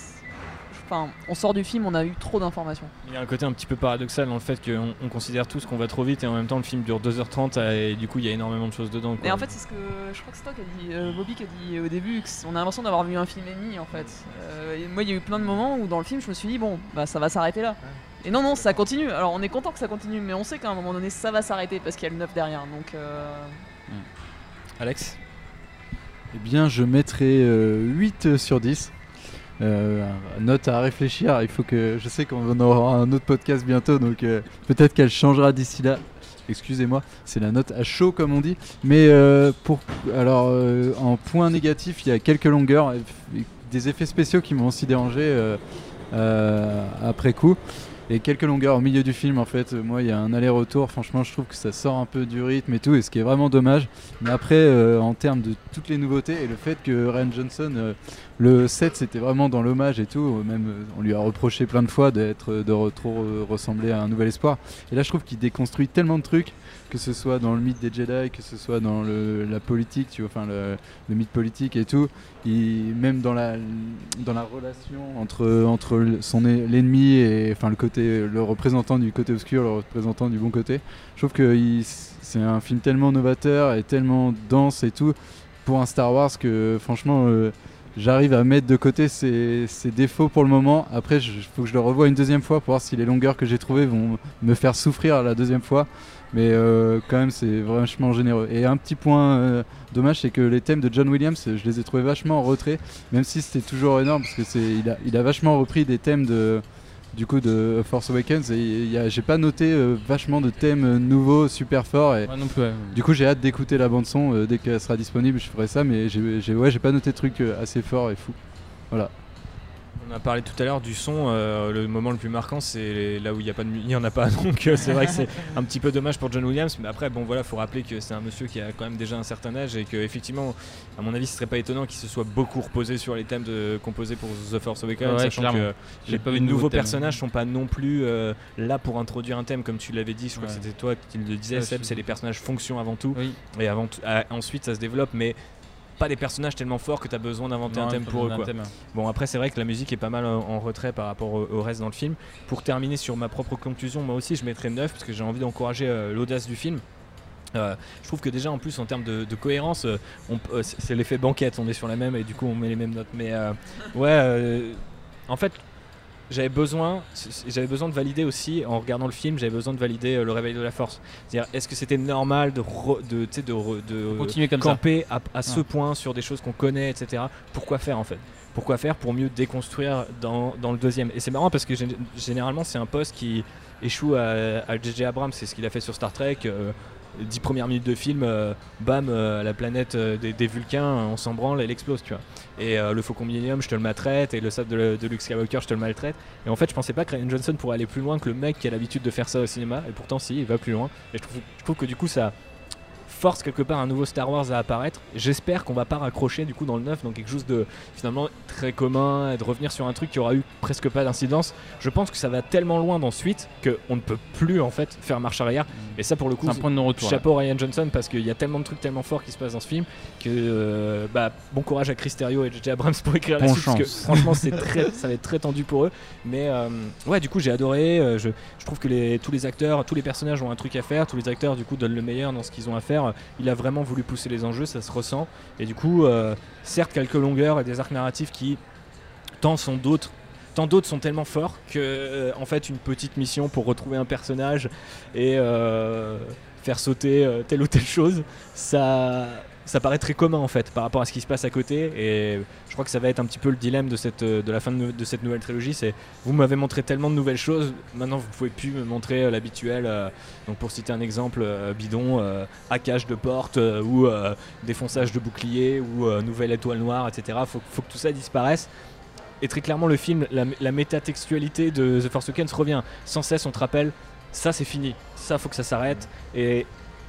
Speaker 3: enfin, on sort du film, on a eu trop d'informations.
Speaker 2: Il y a un côté un petit peu paradoxal dans le fait qu'on on considère tous qu'on va trop vite et en même temps le film dure 2h30 et du coup il y a énormément de choses dedans.
Speaker 3: Mais
Speaker 2: quoi.
Speaker 3: en fait, c'est ce que je crois que c'est toi qui a dit, euh, Bobby qui a dit au début, que c- on a l'impression d'avoir vu un film et demi en fait. Euh, et moi, il y a eu plein de moments où dans le film, je me suis dit, bon, bah ça va s'arrêter là. Et non, non, ça continue. Alors on est content que ça continue, mais on sait qu'à un moment donné, ça va s'arrêter parce qu'il y a le 9 derrière. Donc, euh,
Speaker 2: Alex
Speaker 6: Eh bien, je mettrai euh, 8 sur 10. Euh, note à réfléchir. Il faut que. Je sais qu'on aura un autre podcast bientôt, donc euh, peut-être qu'elle changera d'ici là. Excusez-moi, c'est la note à chaud comme on dit. Mais euh, pour alors euh, en point négatif, il y a quelques longueurs, des effets spéciaux qui m'ont aussi dérangé euh, euh, après coup. Et quelques longueurs au milieu du film en fait, moi il y a un aller-retour, franchement je trouve que ça sort un peu du rythme et tout, et ce qui est vraiment dommage. Mais après, euh, en termes de toutes les nouveautés et le fait que Ryan Johnson, euh, le 7 c'était vraiment dans l'hommage et tout, même euh, on lui a reproché plein de fois d'être de trop ressembler à un nouvel espoir. Et là je trouve qu'il déconstruit tellement de trucs, que ce soit dans le mythe des Jedi, que ce soit dans la politique, tu vois, enfin le, mythe politique et tout, il- même dans la, relation entre, son l'ennemi et enfin le côté le représentant du côté obscur, le représentant du bon côté. Je trouve que c'est un film tellement novateur et tellement dense et tout pour un Star Wars que franchement euh, j'arrive à mettre de côté ses, défauts pour le moment. Après, il faut que je le revoie une deuxième fois pour voir si les longueurs que j'ai trouvées vont me faire souffrir la deuxième fois. Mais euh, quand même, c'est vachement généreux. Et un petit point euh, dommage, c'est que les thèmes de John Williams, je les ai trouvés vachement en retrait, même si c'était toujours énorme, parce que il a vachement repris des thèmes de, du coup, de Force Awakens. Et j'ai pas noté euh, vachement de thèmes euh, nouveaux, super forts. Et
Speaker 5: Moi non plus. ouais.
Speaker 6: du coup, j'ai hâte d'écouter la bande son euh, dès qu'elle sera disponible. Je ferai ça, mais j'ai, ouais, j'ai pas noté de trucs assez forts et fous.
Speaker 2: On a parlé tout à l'heure du son. euh, le moment le plus marquant, c'est là où il n'y a pas de, mu- il y en a pas. Donc euh, c'est vrai que c'est un petit peu dommage pour John Williams. Mais après, bon voilà, faut rappeler que c'est un monsieur qui a quand même déjà un certain âge et que effectivement, à mon avis, ce serait pas étonnant qu'il se soit beaucoup reposé sur les thèmes de, composés pour The Force Awakens,
Speaker 5: Ouais,
Speaker 2: sachant
Speaker 5: clairement.
Speaker 2: que les,
Speaker 5: pas nouveaux thèmes.
Speaker 2: personnages sont pas non plus euh, là pour introduire un thème, comme tu l'avais dit. Je crois
Speaker 5: Ouais.
Speaker 2: que c'était toi qui le disais, Seb. C'est les personnages fonction avant tout,
Speaker 5: Oui.
Speaker 2: et avant ensuite ça se développe, mais pas des personnages tellement forts que tu as besoin d'inventer un thème pour eux. Quoi. Bon après c'est vrai que la musique est pas mal en, en retrait par rapport au, au reste dans le film. Pour terminer sur ma propre conclusion, moi aussi je mettrais 9 parce que j'ai envie d'encourager euh, l'audace du film. Euh, je trouve que déjà en plus en termes de, de cohérence, euh, euh, c'est l'effet banquette, on est sur la même et du coup on met les mêmes notes. Mais euh, ouais, euh, en fait j'avais besoin, j'avais besoin de valider aussi en regardant le film, j'avais besoin de valider euh, le réveil de la force. C'est-à-dire est-ce que c'était normal de, re- de, tu sais, de, re- de
Speaker 5: Continuer comme ça.
Speaker 2: camper à, ce point sur des choses qu'on connaît, etc. Pourquoi faire en fait? Pourquoi faire pour mieux déconstruire dans, dans le deuxième? Et c'est marrant parce que gén- généralement c'est un poste qui échoue à, à J.J. Abrams, c'est ce qu'il a fait sur Star Trek. euh, dix premières minutes de film, euh, bam, euh, la planète euh, des, Vulcains, on s'en branle, elle explose, tu vois. Et le Faucon Millennium, je te le maltraite, et le sable de, de Luke Skywalker, je te le maltraite. Et en fait, je pensais pas que Ryan Johnson pourrait aller plus loin que le mec qui a l'habitude de faire ça au cinéma, et pourtant, si, il va plus loin. Et je trouve que du coup, ça force quelque part un nouveau Star Wars à apparaître. J'espère qu'on va pas raccrocher du coup dans le neuf, dans quelque chose de finalement très commun, et de revenir sur un truc qui aura eu presque pas d'incidence. Je pense que ça va tellement loin dans suite qu'on ne peut plus en fait faire marche arrière. Et ça, pour le coup,
Speaker 5: C'est un point de non-retour. là.
Speaker 2: Chapeau Ryan Johnson parce qu'il y a tellement de trucs tellement forts qui se passent dans ce film que euh, bah, bon courage à Chris Terrio et J.J. Abrams pour écrire la
Speaker 5: Bon
Speaker 2: suite parce que franchement c'est très, ça va être très tendu pour eux. Mais euh, ouais du coup j'ai adoré euh, je, je trouve que les, tous les acteurs tous les personnages ont un truc à faire. Tous les acteurs du coup donnent le meilleur dans ce qu'ils ont à faire. Il a vraiment voulu pousser les enjeux ça se ressent. Et du coup certes quelques longueurs et des arcs narratifs qui tant sont d'autres tant d'autres sont tellement forts que euh, en fait une petite mission pour retrouver un personnage et euh, faire sauter euh, telle ou telle chose ça ça paraît très commun en fait par rapport à ce qui se passe à côté. Et je crois que ça va être un petit peu le dilemme de cette euh, de la fin de, de cette nouvelle trilogie c'est vous m'avez montré tellement de nouvelles choses maintenant vous pouvez plus me montrer euh, l'habituel euh, donc pour citer un exemple euh, bidon hackage de porte ou défonçage de bouclier ou nouvelle étoile noire etc faut, faut que tout ça disparaisse. Et très clairement le film la, la métatextualité de The Force Awakens revient. Sans cesse on te rappelle ça c'est fini. Ça faut que ça s'arrête. Et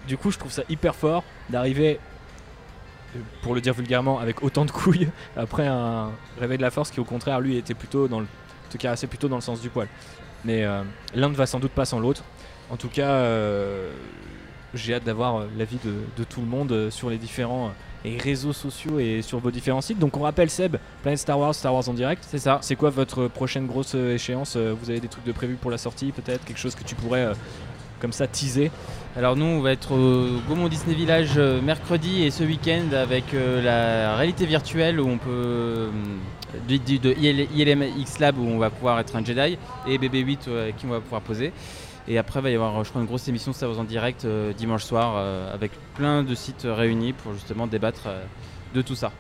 Speaker 2: du coup je trouve ça hyper fort d'arriver pour le dire vulgairement avec autant de couilles après un réveil de la force qui au contraire lui était plutôt dans le te caressait plutôt dans le sens du poil. Mais euh, l'un ne va sans doute pas sans l'autre. En tout cas euh, j'ai hâte d'avoir euh, l'avis de, de tout le monde euh, sur les différents réseaux sociaux et sur vos différents sites. Donc on rappelle Seb Planet Star Wars Star Wars en direct.
Speaker 5: C'est ça.
Speaker 2: c'est quoi votre prochaine grosse échéance Vous avez des trucs de prévu pour la sortie peut-être? Quelque chose que tu pourrais comme ça teaser
Speaker 5: Alors nous, on va être au Gaumont Disney Village euh, mercredi et ce week-end avec euh, la réalité virtuelle où on peut euh, de, de- de IL- ILM X Lab où on va pouvoir être un Jedi et BB8 euh, avec qui on va pouvoir poser. Et après, il va y avoir, je crois, une grosse émission Star Wars en direct euh, dimanche soir euh, avec plein de sites réunis pour justement débattre euh, de tout ça.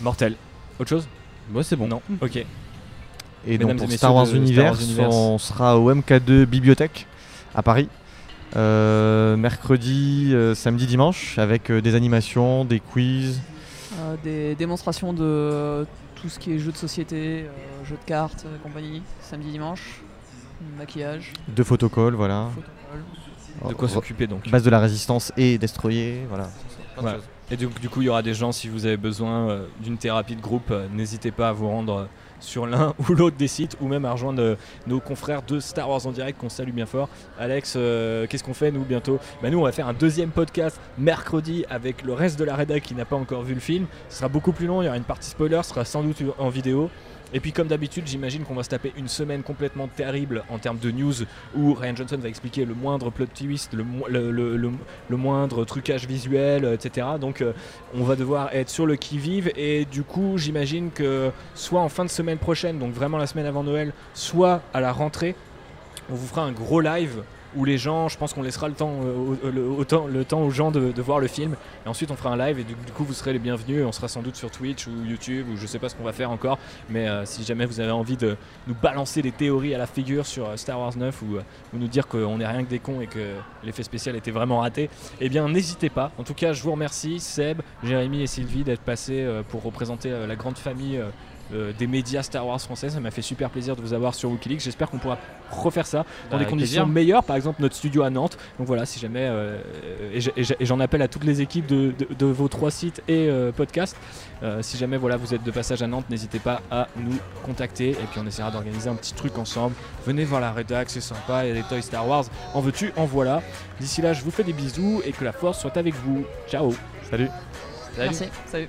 Speaker 2: Mortel. Autre chose?
Speaker 5: Bon, c'est bon.
Speaker 2: Non. Ok.
Speaker 4: Et
Speaker 2: Mesdames
Speaker 4: donc pour
Speaker 2: messieurs
Speaker 4: Star Wars, Universe. on sera au MK2 Bibliothèque à Paris. Euh, mercredi, euh, samedi, dimanche, avec euh, des animations, des quiz.
Speaker 3: Euh, des démonstrations de tout ce qui est jeux de société, euh, jeux de cartes, euh, compagnie, samedi, dimanche, maquillage,
Speaker 4: Deux photocalls, voilà.
Speaker 3: photocall.
Speaker 2: De quoi s'occuper donc
Speaker 4: Base de la résistance et destroyer, voilà.
Speaker 2: Voilà. Et du, du coup, il y aura des gens, si vous avez besoin euh, d'une thérapie de groupe, euh, n'hésitez pas à vous rendre euh, sur l'un ou l'autre des sites ou même à rejoindre euh, nos confrères de Star Wars en direct qu'on salue bien fort. Alex, euh, qu'est-ce qu'on fait nous bientôt? Bah, Nous, on va faire un deuxième podcast mercredi avec le reste de la rédac qui n'a pas encore vu le film. Ce sera beaucoup plus long, il y aura une partie spoiler, ce sera sans doute en vidéo. Et puis comme d'habitude, j'imagine qu'on va se taper une semaine complètement terrible en termes de news où Ryan Johnson va expliquer le moindre plot twist, le, mo- le- le- le- le moindre trucage visuel, euh, etc. Donc euh, on va devoir être sur le qui-vive et du coup j'imagine que soit en fin de semaine prochaine, donc vraiment la semaine avant Noël, soit à la rentrée, on vous fera un gros live où les gens, je pense qu'on laissera le temps, euh, aux gens de, voir le film. Et ensuite on fera un live et du, coup vous serez les bienvenus. On sera sans doute sur Twitch ou YouTube ou je sais pas ce qu'on va faire encore. Mais euh, si jamais vous avez envie de nous balancer des théories à la figure sur euh, Star Wars 9 ou, ou nous dire qu'on est rien que des cons et que l'effet spécial était vraiment raté eh bien n'hésitez pas. En tout cas je vous remercie Seb, Jérémy et Sylvie d'être passés pour représenter la grande famille euh, des médias Star Wars français. Ça m'a fait super plaisir de vous avoir sur Wikileaks. J'espère qu'on pourra refaire ça dans
Speaker 5: Bah,
Speaker 2: des conditions
Speaker 5: plaisir.
Speaker 2: meilleures, par exemple notre studio à Nantes. Donc voilà, si jamais, euh, et j'en appelle à toutes les équipes de, de- de vos trois sites et euh, podcasts. Euh, si jamais voilà, vous êtes de passage à Nantes, n'hésitez pas à nous contacter et puis on essaiera d'organiser un petit truc ensemble. Venez voir la rédac, c'est sympa, il y a des toys Star Wars. En veux-tu, en voilà. D'ici là, je vous fais des bisous et que la force soit avec vous. Ciao
Speaker 4: Salut.
Speaker 5: Salut.
Speaker 3: Merci. Salut.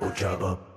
Speaker 1: Ojaba.